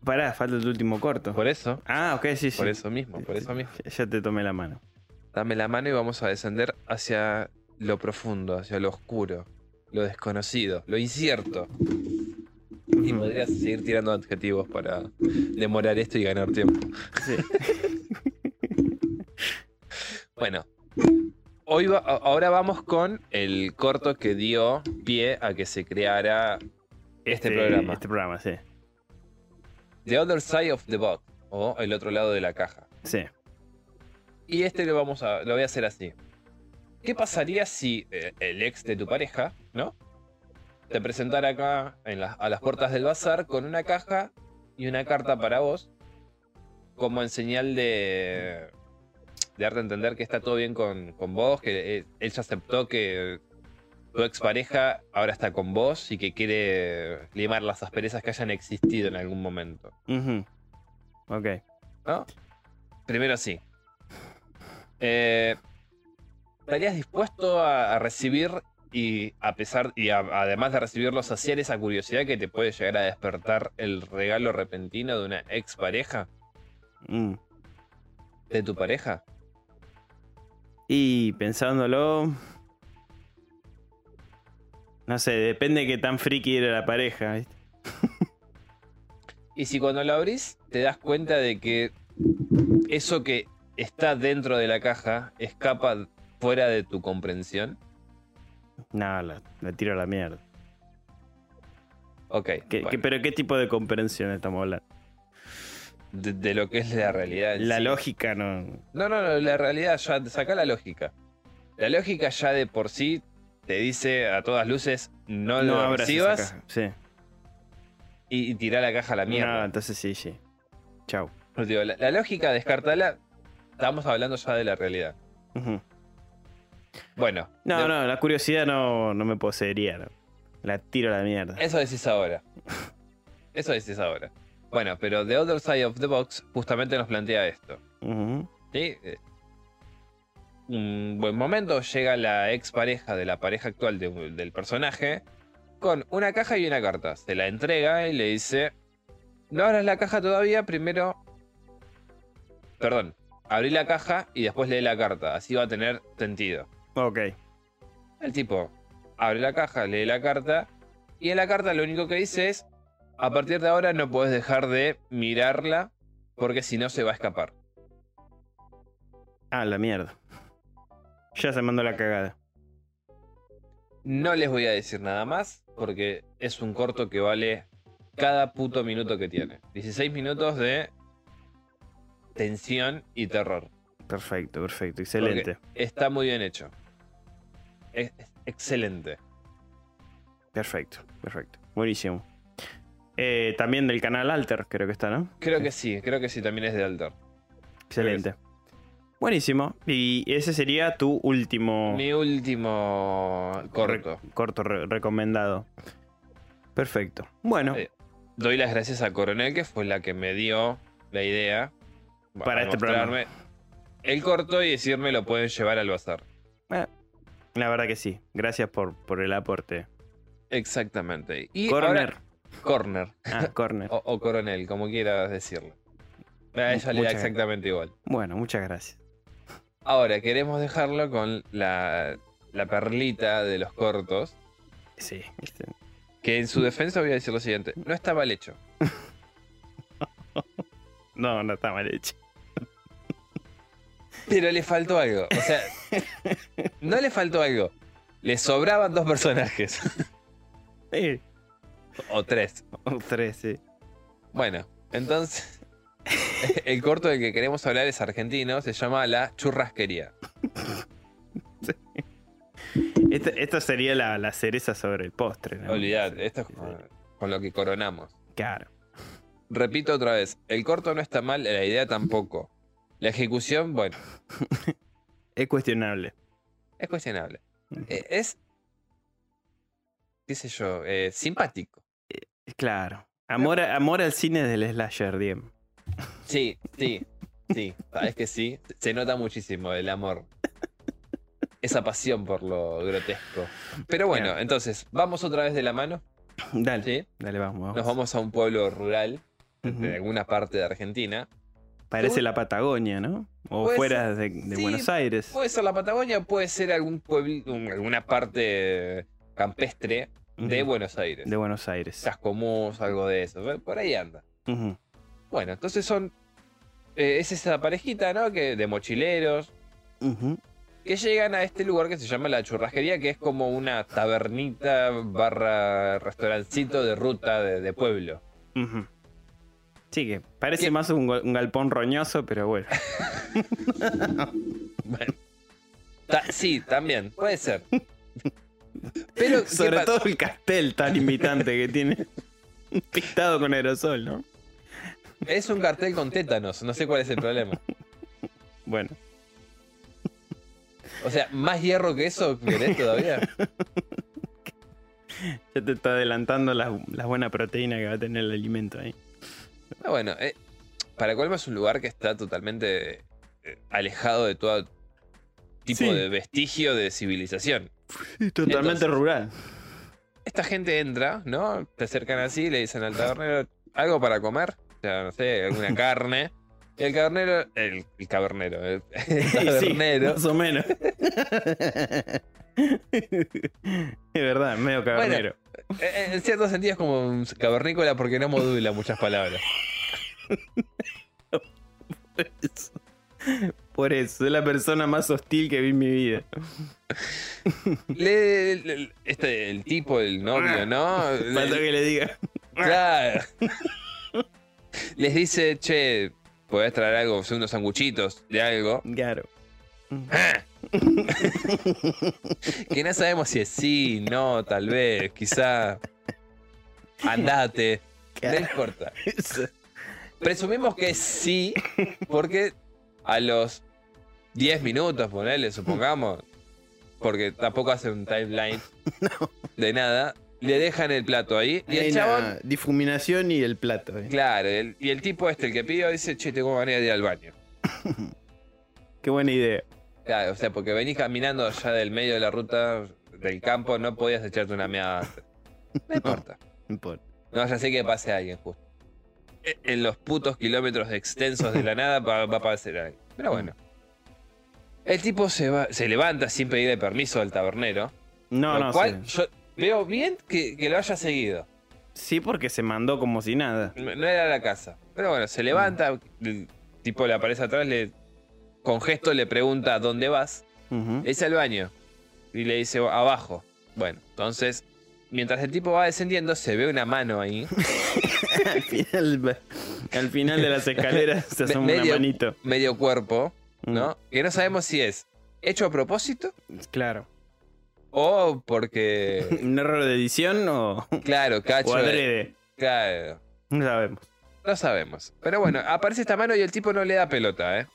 S1: Pará, falta el último corto.
S2: Por eso,
S1: Ah, ok, sí, sí.
S2: por eso mismo, por eso mismo.
S1: Ya te tomé la mano.
S2: Dame la mano y vamos a descender hacia lo profundo, hacia lo oscuro, lo desconocido, lo incierto. Y podrías seguir tirando adjetivos para demorar esto y ganar tiempo.
S1: Sí. (laughs)
S2: Bueno, hoy va- ahora vamos con el corto que dio pie a que se creara este, programa.
S1: Este programa, sí.
S2: The Other Side of the Box, o El otro lado de la caja.
S1: Sí.
S2: Y este lo vamos a. lo voy a hacer así. ¿Qué pasaría si eh, el ex de tu pareja, ¿no? Te presentara acá en la- a las puertas del bazar con una caja y una carta para vos. Como en señal de. de darte a entender que está todo bien con, con vos, que él ya aceptó que tu expareja ahora está con vos y que quiere limar las asperezas que hayan existido en algún momento.
S1: Ujú. Ok.
S2: ¿no? Primero sí. Eh, ¿Estarías dispuesto a, a recibir y a pesar y a- además de recibirlo saciar esa curiosidad que te puede llegar a despertar el regalo repentino de una expareja
S1: Mm.
S2: de tu pareja?
S1: Y pensándolo. No sé, depende de qué tan friki era la pareja. ¿viste?
S2: Y si cuando lo abrís te das cuenta de que eso que está dentro de la caja escapa fuera de tu comprensión.
S1: No, la, la tiro a la mierda.
S2: Ok.
S1: ¿Qué-
S2: bueno,
S1: qué- ¿Pero qué tipo de comprensión estamos hablando?
S2: de, de lo que es la realidad.
S1: La
S2: sí.
S1: lógica no.
S2: No, no, no, la realidad ya, saca la lógica. La lógica ya de por sí te dice a todas luces no,
S1: No
S2: lo recibas.
S1: Sí.
S2: y, y tirá la caja a la
S1: No,
S2: mierda.
S1: entonces sí, sí. Chau.
S2: Digo, la, la lógica, descartala. Estamos hablando ya de la realidad.
S1: Ujú.
S2: Bueno,
S1: No,
S2: de-
S1: no, la curiosidad no, no me poseería. no. La tiro a la mierda.
S2: eso decís ahora. (laughs) Eso decís ahora. Bueno, pero The Other Side of the Box justamente nos plantea esto. ¿sí? Eh, Un buen momento llega la ex pareja de la pareja actual de- del personaje con una caja y una carta. Se la entrega y le dice: No abras la caja todavía, primero. Perdón, abrí la caja y después lee la carta. Así va a tener sentido.
S1: Ok.
S2: El tipo abre la caja, lee la carta y en la carta lo único que dice es: A partir de ahora no puedes dejar de mirarla porque si no se va a escapar.
S1: Ah, la mierda. Ya se mandó la cagada.
S2: No les voy a decir nada más porque es un corto que vale cada puto minuto que tiene. 16 minutos de tensión y terror.
S1: Perfecto, perfecto. Excelente.
S2: Está muy bien hecho. Es es excelente.
S1: Perfecto, perfecto. Buenísimo. Eh, también del canal Alter, creo que está, ¿no?
S2: Creo que sí, creo que sí, también es de Alter.
S1: Excelente. Buenísimo. Y ese sería tu último
S2: Mi último corto.
S1: re- corto re- recomendado. Perfecto. Bueno,
S2: Eh, Doy las gracias a Coronel, que fue la que me dio la idea
S1: Para
S2: a
S1: este
S2: mostrarme el corto y decirme lo pueden llevar al bazar.
S1: eh, la verdad que sí. Gracias por, por el aporte.
S2: Exactamente. Y
S1: Corner.
S2: ahora- corner.
S1: Ah, corner. (laughs)
S2: O, o coronel, como quieras decirlo. A ella le da exactamente igual.
S1: Bueno, muchas gracias.
S2: Ahora, queremos dejarlo con la, la perlita de los cortos.
S1: Sí, viste.
S2: Que en su defensa voy a decir lo siguiente. No está mal hecho. (laughs)
S1: No, no está mal hecho.
S2: Pero le faltó algo. O sea, no le faltó algo. Le sobraban dos personajes.
S1: Sí.
S2: o tres.
S1: O tres, sí.
S2: Bueno, entonces... (laughs) El corto del que queremos hablar es argentino. Se llama La Churrasquería.
S1: Esto, esto sería la, la cereza sobre el postre, ¿no?
S2: Olvidad, esto es
S1: Sí,
S2: con, con lo que coronamos.
S1: Claro.
S2: Repito otra vez, el corto no está mal, la idea tampoco. La ejecución, bueno, (laughs)
S1: Es cuestionable.
S2: es cuestionable. Eh, Es, qué sé yo, eh, simpático.
S1: Claro. Amor, a- amor al cine del slasher, Diem.
S2: Sí, (laughs) sí, sí, sabes que sí. Se nota muchísimo el amor. Esa pasión por lo grotesco. Pero bueno,
S1: Claro.
S2: entonces, vamos otra vez de la mano.
S1: Dale,
S2: ¿sí?
S1: dale, vamos. vamos.
S2: Nos vamos a un pueblo rural de alguna parte de Argentina.
S1: Parece la Patagonia, ¿no? O fuera de, de
S2: Sí,
S1: Buenos Aires.
S2: Puede ser la Patagonia, puede ser algún pueblo, alguna parte campestre de. Buenos Aires.
S1: De Buenos Aires.
S2: Cascomús, algo de eso. Por ahí anda. Bueno, entonces son. eh, es esa parejita, ¿no? Que de mochileros. Que llegan a este lugar que se llama la churrasquería, que es como una tabernita barra restaurancito de ruta de, de pueblo.
S1: Sí, que parece
S2: ¿Qué?
S1: más un, galpón roñoso, pero bueno. (laughs)
S2: Bueno. Ta- sí, también, puede ser. Pero, ¿qué
S1: Sobre todo el cartel tan invitante que tiene. (laughs) Pintado con aerosol, ¿no?
S2: es un cartel con tétanos, no sé cuál es el problema.
S1: Bueno,
S2: O sea, ¿más hierro que eso querés todavía? (laughs)
S1: ya te está adelantando la, la buena proteína que va a tener el alimento ahí.
S2: Ah, bueno, eh, para colmo es un lugar que está totalmente eh, alejado de todo tipo
S1: Sí.
S2: de vestigio de civilización.
S1: Totalmente
S2: Entonces-
S1: rural.
S2: Esta gente entra, ¿no? Se acercan así, le dicen al tabernero, ¿algo para comer? O sea, no sé, alguna (laughs) carne. Y el tabernero, el, el tabernero, el, el (laughs)
S1: Sí,
S2: tabernero,
S1: más o menos. (laughs) (laughs) es verdad, medio cabernero.
S2: eh, en cierto sentido es como un cavernícola porque no modula muchas palabras.
S1: Por eso. Por eso, es la persona más hostil que vi en mi vida.
S2: Le- le- este, el tipo, el novio, ¿no? (laughs)
S1: Falta que le diga.
S2: Claro. Les dice, che, podés traer algo, unos sanguchitos de algo.
S1: Claro. (laughs)
S2: Que no sabemos si es sí, no, tal vez, quizá. Andate. No importa. Presumimos que es sí, porque a los 10 minutos, ponele, supongamos, porque tampoco hace un timeline (laughs) de nada, le dejan el plato ahí y
S1: Hay
S2: el chabón,
S1: difuminación y el plato. eh.
S2: claro, el- y el tipo este, el que pidió, dice, che, tengo manera de ir al baño. (laughs)
S1: Qué buena idea.
S2: Claro, o sea, porque venís caminando allá del medio de la ruta del campo, no podías echarte una meada. No importa.
S1: No importa.
S2: No, ya sé que pase alguien justo. E- En los putos kilómetros extensos de la nada va, va a pasar alguien. Pero bueno. El tipo se, va, se levanta sin pedirle permiso al tabernero.
S1: No,
S2: lo
S1: no,
S2: cual
S1: sí.
S2: yo veo bien que, que lo haya seguido.
S1: Sí, porque se mandó como si nada.
S2: No no era la casa. Pero bueno, se levanta, el tipo le aparece atrás, le, con gesto le pregunta ¿dónde vas? Dice al baño. Y le dice abajo. Bueno, entonces, mientras el tipo va descendiendo, se ve una mano ahí. (laughs)
S1: al, final, al final de las escaleras se asoma
S2: medio-
S1: una manito.
S2: medio cuerpo,
S1: Mm,
S2: ¿no? Que no sabemos si es hecho a propósito
S1: Claro.
S2: o porque, (laughs)
S1: ¿Un error de edición o,
S2: claro, cacho.
S1: o adrede?
S2: Claro,
S1: No sabemos.
S2: no sabemos. Pero bueno, aparece esta mano y el tipo no le da pelota, ¿eh?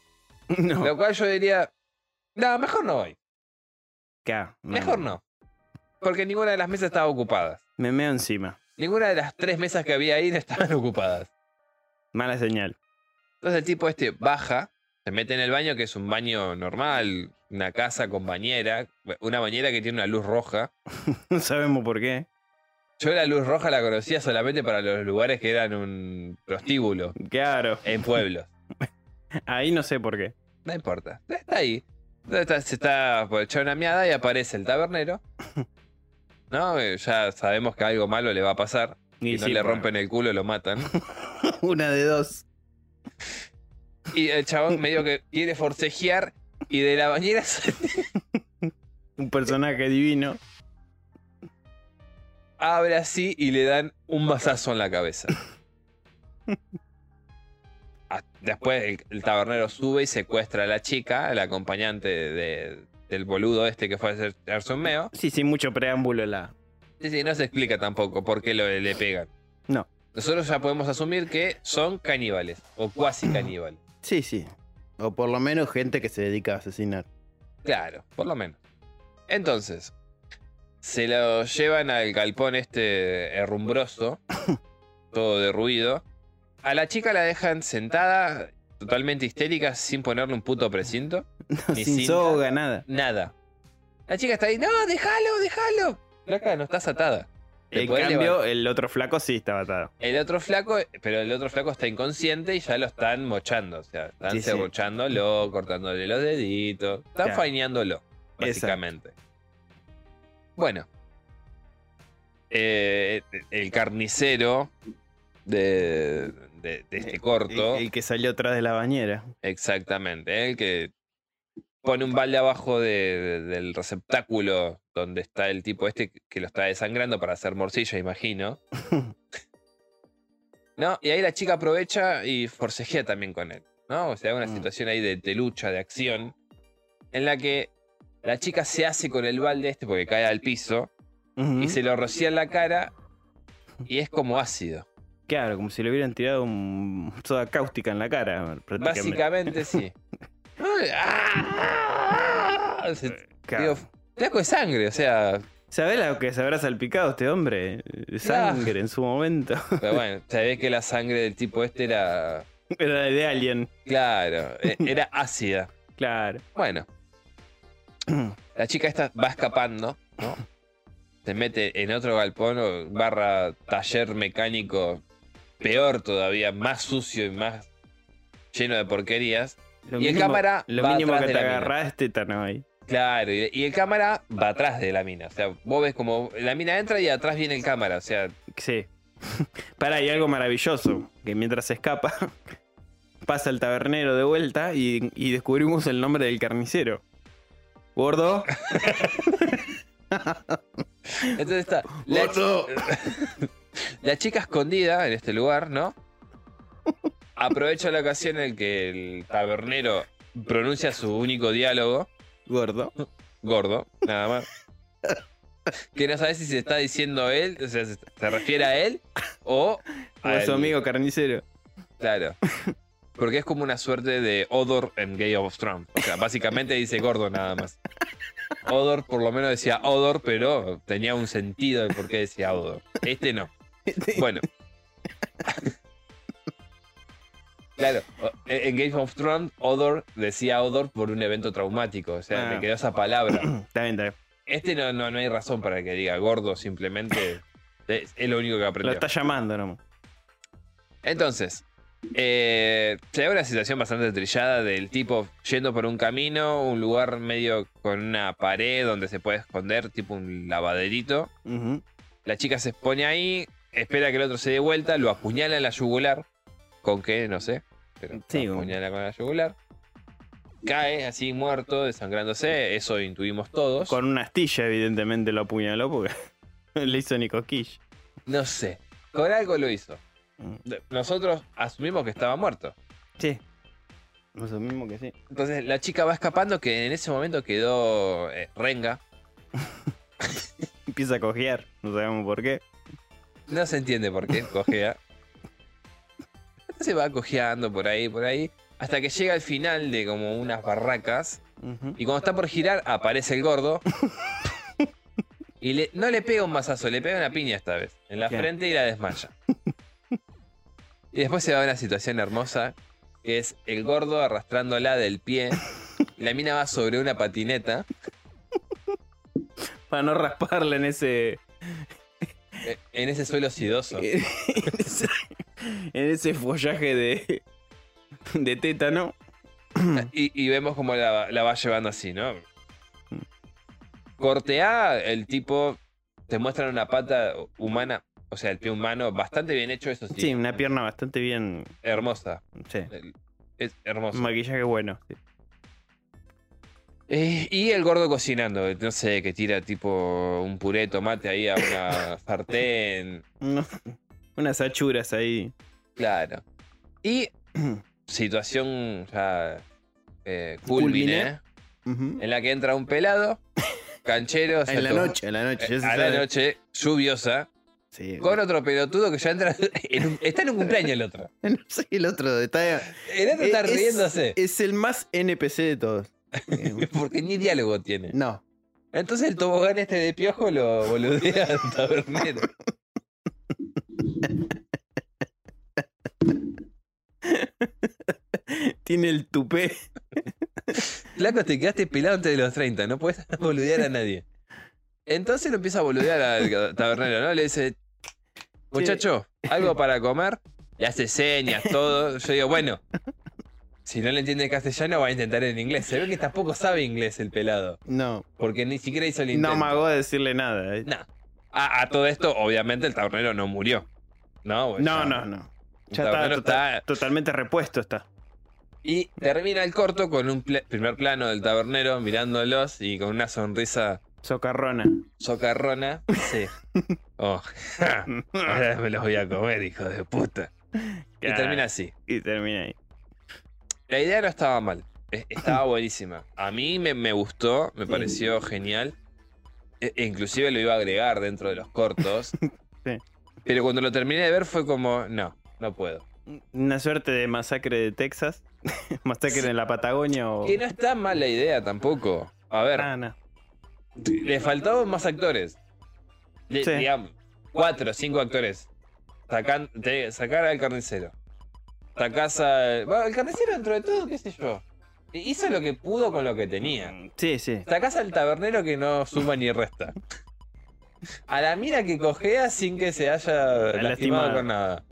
S2: (laughs)
S1: No.
S2: Lo cual yo diría, no, mejor no voy. Mejor no. Porque ninguna de las mesas estaba ocupada.
S1: Me meo encima.
S2: Ninguna de las tres mesas que había ahí no estaban (laughs) ocupadas.
S1: Mala señal.
S2: Entonces el tipo este baja, se mete en el baño, que es un baño normal, una casa con bañera, una bañera que tiene una luz roja. (laughs)
S1: No sabemos por qué.
S2: Yo la luz roja la conocía solamente para los lugares que eran un prostíbulo
S1: Claro.
S2: en pueblos.
S1: Ahí no sé por qué.
S2: No importa. Está ahí. Está- se está por echar una miada y aparece el tabernero. (laughs) ¿No? Eh, Ya sabemos que algo malo le va a pasar.
S1: Y
S2: Y no
S1: sí,
S2: le rompen el culo, lo matan. (laughs)
S1: Una de dos. (laughs)
S2: Y el chabón medio que quiere forcejear y de la bañera
S1: Un personaje divino.
S2: abre así y le dan un mazazo en la cabeza. Después el, el tabernero sube y secuestra a la chica, la acompañante de- del boludo este que fue a hacer- un meo.
S1: Sí, sin mucho preámbulo la.
S2: Sí, sí, no se explica tampoco por qué lo, le pegan.
S1: No.
S2: Nosotros ya podemos asumir que son caníbales o cuasi caníbales. (clears throat)
S1: Sí, sí. O por lo menos gente que se dedica a asesinar.
S2: Claro, por lo menos. Entonces, se lo llevan al galpón este herrumbroso, (clears throat) todo derruido. A la chica la dejan sentada, totalmente histérica, sin ponerle un puto precinto. (laughs) Ni
S1: sin soga, nada.
S2: Nada. La chica está ahí, no, déjalo, déjalo. Flaca, no estás atada.
S1: En cambio,
S2: levantar.
S1: el otro flaco sí estaba atado.
S2: El otro flaco, pero el otro flaco está inconsciente y ya lo están mochando. O sea, están
S1: Sí, sí.
S2: serruchándolo, cortándole los deditos. Están
S1: Claro.
S2: faineándolo, básicamente. Bueno. Eh, el carnicero de, de- de este corto.
S1: El, el que salió atrás de la bañera.
S2: Exactamente. El que pone un balde abajo de- de- del receptáculo donde está el tipo este que lo está desangrando para hacer morcilla, imagino. (laughs) ¿No? Y ahí la chica aprovecha y forcejea también con él. ¿No? O sea, una
S1: Mm.
S2: situación ahí de, de lucha, de acción, en la que la chica se hace con el balde este porque cae al piso y se lo rocía en la cara y es como ácido.
S1: Claro, como si le hubieran tirado un (laughs) soda cáustica en la cara.
S2: Básicamente sí. (laughs) ¡Ah! Se-
S1: Claro.
S2: digo, flaco de sangre, o sea,
S1: ¿Sabés lo que se habrá salpicado este hombre? De Sangre en su momento.
S2: pero bueno, (laughs) ve que la sangre del tipo este era,
S1: Era de Alien.
S2: claro, e- era ácida.
S1: Claro.
S2: Bueno, (clears throat) la chica esta va escapando, ¿no? Se mete en otro galpón o barra taller mecánico peor todavía, más sucio y más lleno de porquerías.
S1: Lo
S2: Y el
S1: mínimo-
S2: cámara
S1: Lo
S2: va
S1: mínimo
S2: atrás
S1: que
S2: de
S1: te
S2: la mina.
S1: agarrás es tétano ahí.
S2: Claro, y, y el cámara va atrás de la mina. O sea, vos ves como la mina entra y atrás viene el cámara. O sea,
S1: Sí. (laughs) Para, hay algo maravilloso. Que mientras se escapa, (laughs) pasa el tabernero de vuelta y, y descubrimos el nombre del carnicero. Gordo. (laughs)
S2: entonces está la,
S1: Gordo.
S2: La chica escondida en este lugar, ¿no? Aprovecha la ocasión en que el tabernero pronuncia su único diálogo,
S1: Gordo.
S2: gordo, nada más. Que no sabes si se está diciendo él, o sea, se se refiere a él o
S1: a su amigo carnicero.
S2: Claro. Porque es como una suerte de Odor en Game of Thrones. O sea, básicamente dice gordo nada más. Odor por lo menos decía Odor, pero tenía un sentido de por qué decía Odor. Este no. Bueno. Claro, o- en Game of Thrones, Odor decía Odor por un evento traumático. O sea,
S1: Ah.
S2: le quedó esa palabra. (clears throat)
S1: Está bien, está bien.
S2: Este no, no, no hay razón para que diga gordo, simplemente es, es lo único que
S1: Lo
S2: aprendió.
S1: está llamando nomás.
S2: Entonces, eh, se ve una situación bastante trillada del tipo yendo por un camino, un lugar medio con una pared donde se puede esconder, tipo un lavaderito. La chica se expone ahí, espera que el otro se dé vuelta, lo apuñala en la yugular. ¿Con qué? No sé. Pero
S1: Sí,
S2: lo apuñala con la yugular. Cae así muerto, desangrándose. Eso intuimos todos.
S1: Con una astilla, evidentemente, lo apuñaló porque (laughs) le hizo ni cosquilla.
S2: No sé. Con algo lo hizo.
S1: Mm.
S2: Nosotros asumimos que estaba muerto.
S1: Sí. Eso mismo que sí.
S2: Entonces la chica va escapando que en ese momento quedó eh, renga. (laughs)
S1: Empieza a cojear. No sabemos por qué.
S2: No se entiende por qué cojea. Se va cojeando por ahí, por ahí. Hasta que llega al final de como unas barracas. Y cuando está por girar, aparece el gordo. Y le- no le pega un mazazo, le pega una piña esta vez. En la
S1: ¿Qué?
S2: frente y la desmaya. Y después se va a una situación hermosa. Que es el gordo arrastrándola del pie. Y la mina va sobre una patineta.
S1: Para no rasparle en ese.
S2: Eh, En ese suelo sidoso.
S1: en ese, en ese follaje de. de tétano.
S2: Y, y vemos cómo la, la va llevando así, ¿no? Corte A, el tipo te muestra una pata humana, o sea, el pie humano, bastante bien hecho, eso sí.
S1: Sí, una pierna bastante bien.
S2: Hermosa.
S1: Sí.
S2: Es hermoso.
S1: Un maquillaje bueno. sí.
S2: Eh, y el gordo cocinando, no sé, que tira tipo un puré de tomate ahí a una (laughs) sartén.
S1: No, unas achuras ahí.
S2: Claro. Y (clears throat) situación ya eh,
S1: Culmine.
S2: en la que entra un pelado, canchero,
S1: En la
S2: todo-
S1: noche, en la noche. se
S2: a la noche, lluviosa,
S1: Sí.
S2: con otro pelotudo que ya entra. (laughs) en un- está en un cumpleaños el otro. (laughs)
S1: No sé, el otro está.
S2: El otro está
S1: es-
S2: riéndose.
S1: Es el más NPC de todos. Eh, (laughs)
S2: Porque ni diálogo tiene.
S1: no.
S2: Entonces el tobogán este de piojo lo boludea al tabernero. (laughs)
S1: Tiene el tupé.
S2: Flaco, te quedaste pelado antes de los 30, no puedes boludear a nadie. Entonces lo empieza a boludear al tabernero, ¿no? Le dice, muchacho, ¿algo para comer? Le hace señas, todo. Yo digo, bueno, si no le entiende castellano, va a intentar en inglés. Se ve que tampoco sabe inglés el pelado,
S1: No.
S2: porque ni siquiera hizo el intento.
S1: No amagó a decirle nada. eh.
S2: No. A, a todo esto, obviamente, el tabernero no murió. No,
S1: No, no, no. Ya está,
S2: está-
S1: totalmente repuesto está.
S2: Y termina el corto con un primer plano del tabernero mirándolos y con una sonrisa
S1: Socarrona.
S2: socarrona. Sí. (laughs) Oh, ja, ahora me los voy a comer, hijo de puta. Y termina así.
S1: Y termina ahí.
S2: La idea no estaba mal. e- Estaba (clears throat) buenísima. A mí me, me gustó, me pareció genial. E- e inclusive lo iba a agregar dentro de los cortos. (laughs)
S1: Sí.
S2: Pero cuando lo terminé de ver fue como, no, no puedo.
S1: Una suerte de masacre de Texas. (laughs) masacre en la Patagonia o.
S2: Que no está mal la idea tampoco. A ver,
S1: Ah, no.
S2: le faltaban más actores.
S1: Sí.
S2: Digamos, cuatro o cinco actores. Sacan, te- sacar al carnicero. Sacás al. Bueno, el carnicero dentro de todo, qué sé yo. Hizo lo que pudo con lo que tenía.
S1: Sí, sí.
S2: Sacás al tabernero que no suma ni resta. A la mina que cojea sin que se haya lastimado,
S1: Lastimado.
S2: con nada.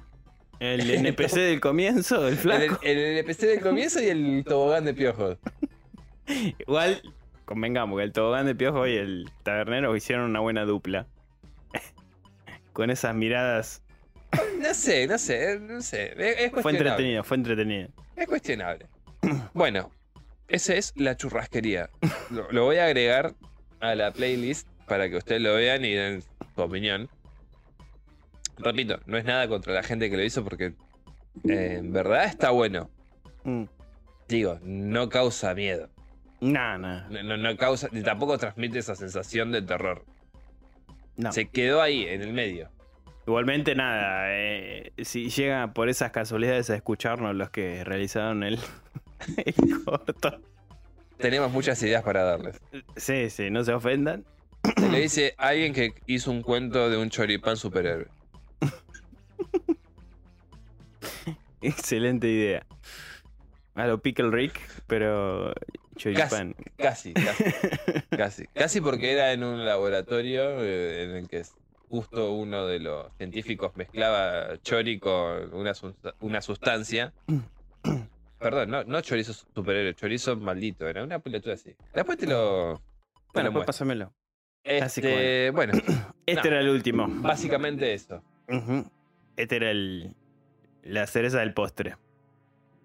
S1: El NPC del (laughs) comienzo, el
S2: El,
S1: flaco.
S2: el NPC del comienzo y el tobogán de piojos.
S1: Igual, convengamos que el tobogán de piojo y el tabernero hicieron una buena dupla. (laughs) Con esas miradas. (laughs)
S2: No sé, no sé, no sé. Es,
S1: Fue entretenido, fue entretenido.
S2: Es cuestionable. Bueno, esa es la churrasquería. Lo, lo voy a agregar a la playlist para que ustedes lo vean y den su opinión. Repito, no es nada contra la gente que lo hizo porque eh, en verdad está bueno.
S1: Mm.
S2: Digo, no causa miedo.
S1: No, no,
S2: No, no- no causa, ni tampoco transmite esa sensación de terror.
S1: no.
S2: Se quedó ahí, en el medio.
S1: Igualmente, nada. eh, si llega por esas casualidades a escucharnos los que realizaron el, (laughs) el corto.
S2: Tenemos muchas ideas para darles.
S1: Sí, sí, no se ofendan.
S2: Se le dice a alguien que hizo un cuento de un choripán superhéroe.
S1: Excelente idea. A lo Pickle Rick, pero choripán.
S2: Casi, casi. Casi, (laughs) casi porque era en un laboratorio eh, en el que justo uno de los científicos mezclaba chori con una, una sustancia. (coughs) Perdón, no, no chorizo superhéroe, chorizo maldito, era una pelotuda así. Después te lo.
S1: bueno, pues pásamelo. así
S2: Este, bueno, (coughs)
S1: Este
S2: No.
S1: era el último.
S2: básicamente eso.
S1: Este era el la cereza del postre.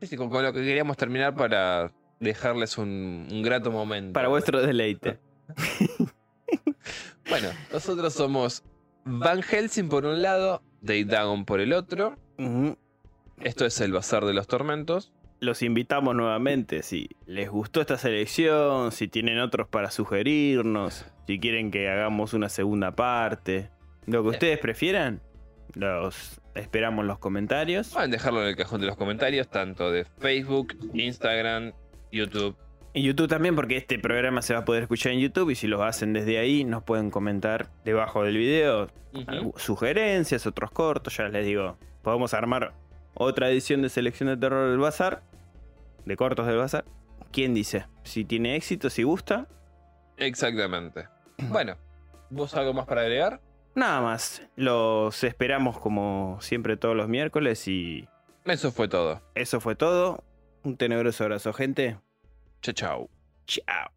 S2: Sí, con, con lo que queríamos terminar para dejarles un, un grato momento.
S1: Para vuestro deleite. (laughs)
S2: Bueno, nosotros somos Van Helsing por un lado, Day Dagon por el otro. Esto es el Bazar de los Tormentos.
S1: Los invitamos nuevamente. Si les gustó esta selección, si tienen otros para sugerirnos, si quieren que hagamos una segunda parte, lo que ustedes prefieran, los esperamos en los comentarios.
S2: Pueden dejarlo en el cajón de los comentarios, tanto de Facebook, Instagram, YouTube.
S1: En YouTube también, porque este programa se va a poder escuchar en YouTube y si lo hacen desde ahí, nos pueden comentar debajo del video sugerencias, otros cortos, ya les digo. Podemos armar otra edición de selección de terror del bazar, de cortos del bazar. ¿Quién dice? Si tiene éxito, si gusta.
S2: Exactamente. Bueno, ¿vos algo más para agregar?
S1: Nada más. Los esperamos como siempre todos los miércoles y
S2: Eso fue todo.
S1: eso fue todo. Un tenebroso abrazo, gente.
S2: Ciao, ciao.
S1: Ciao.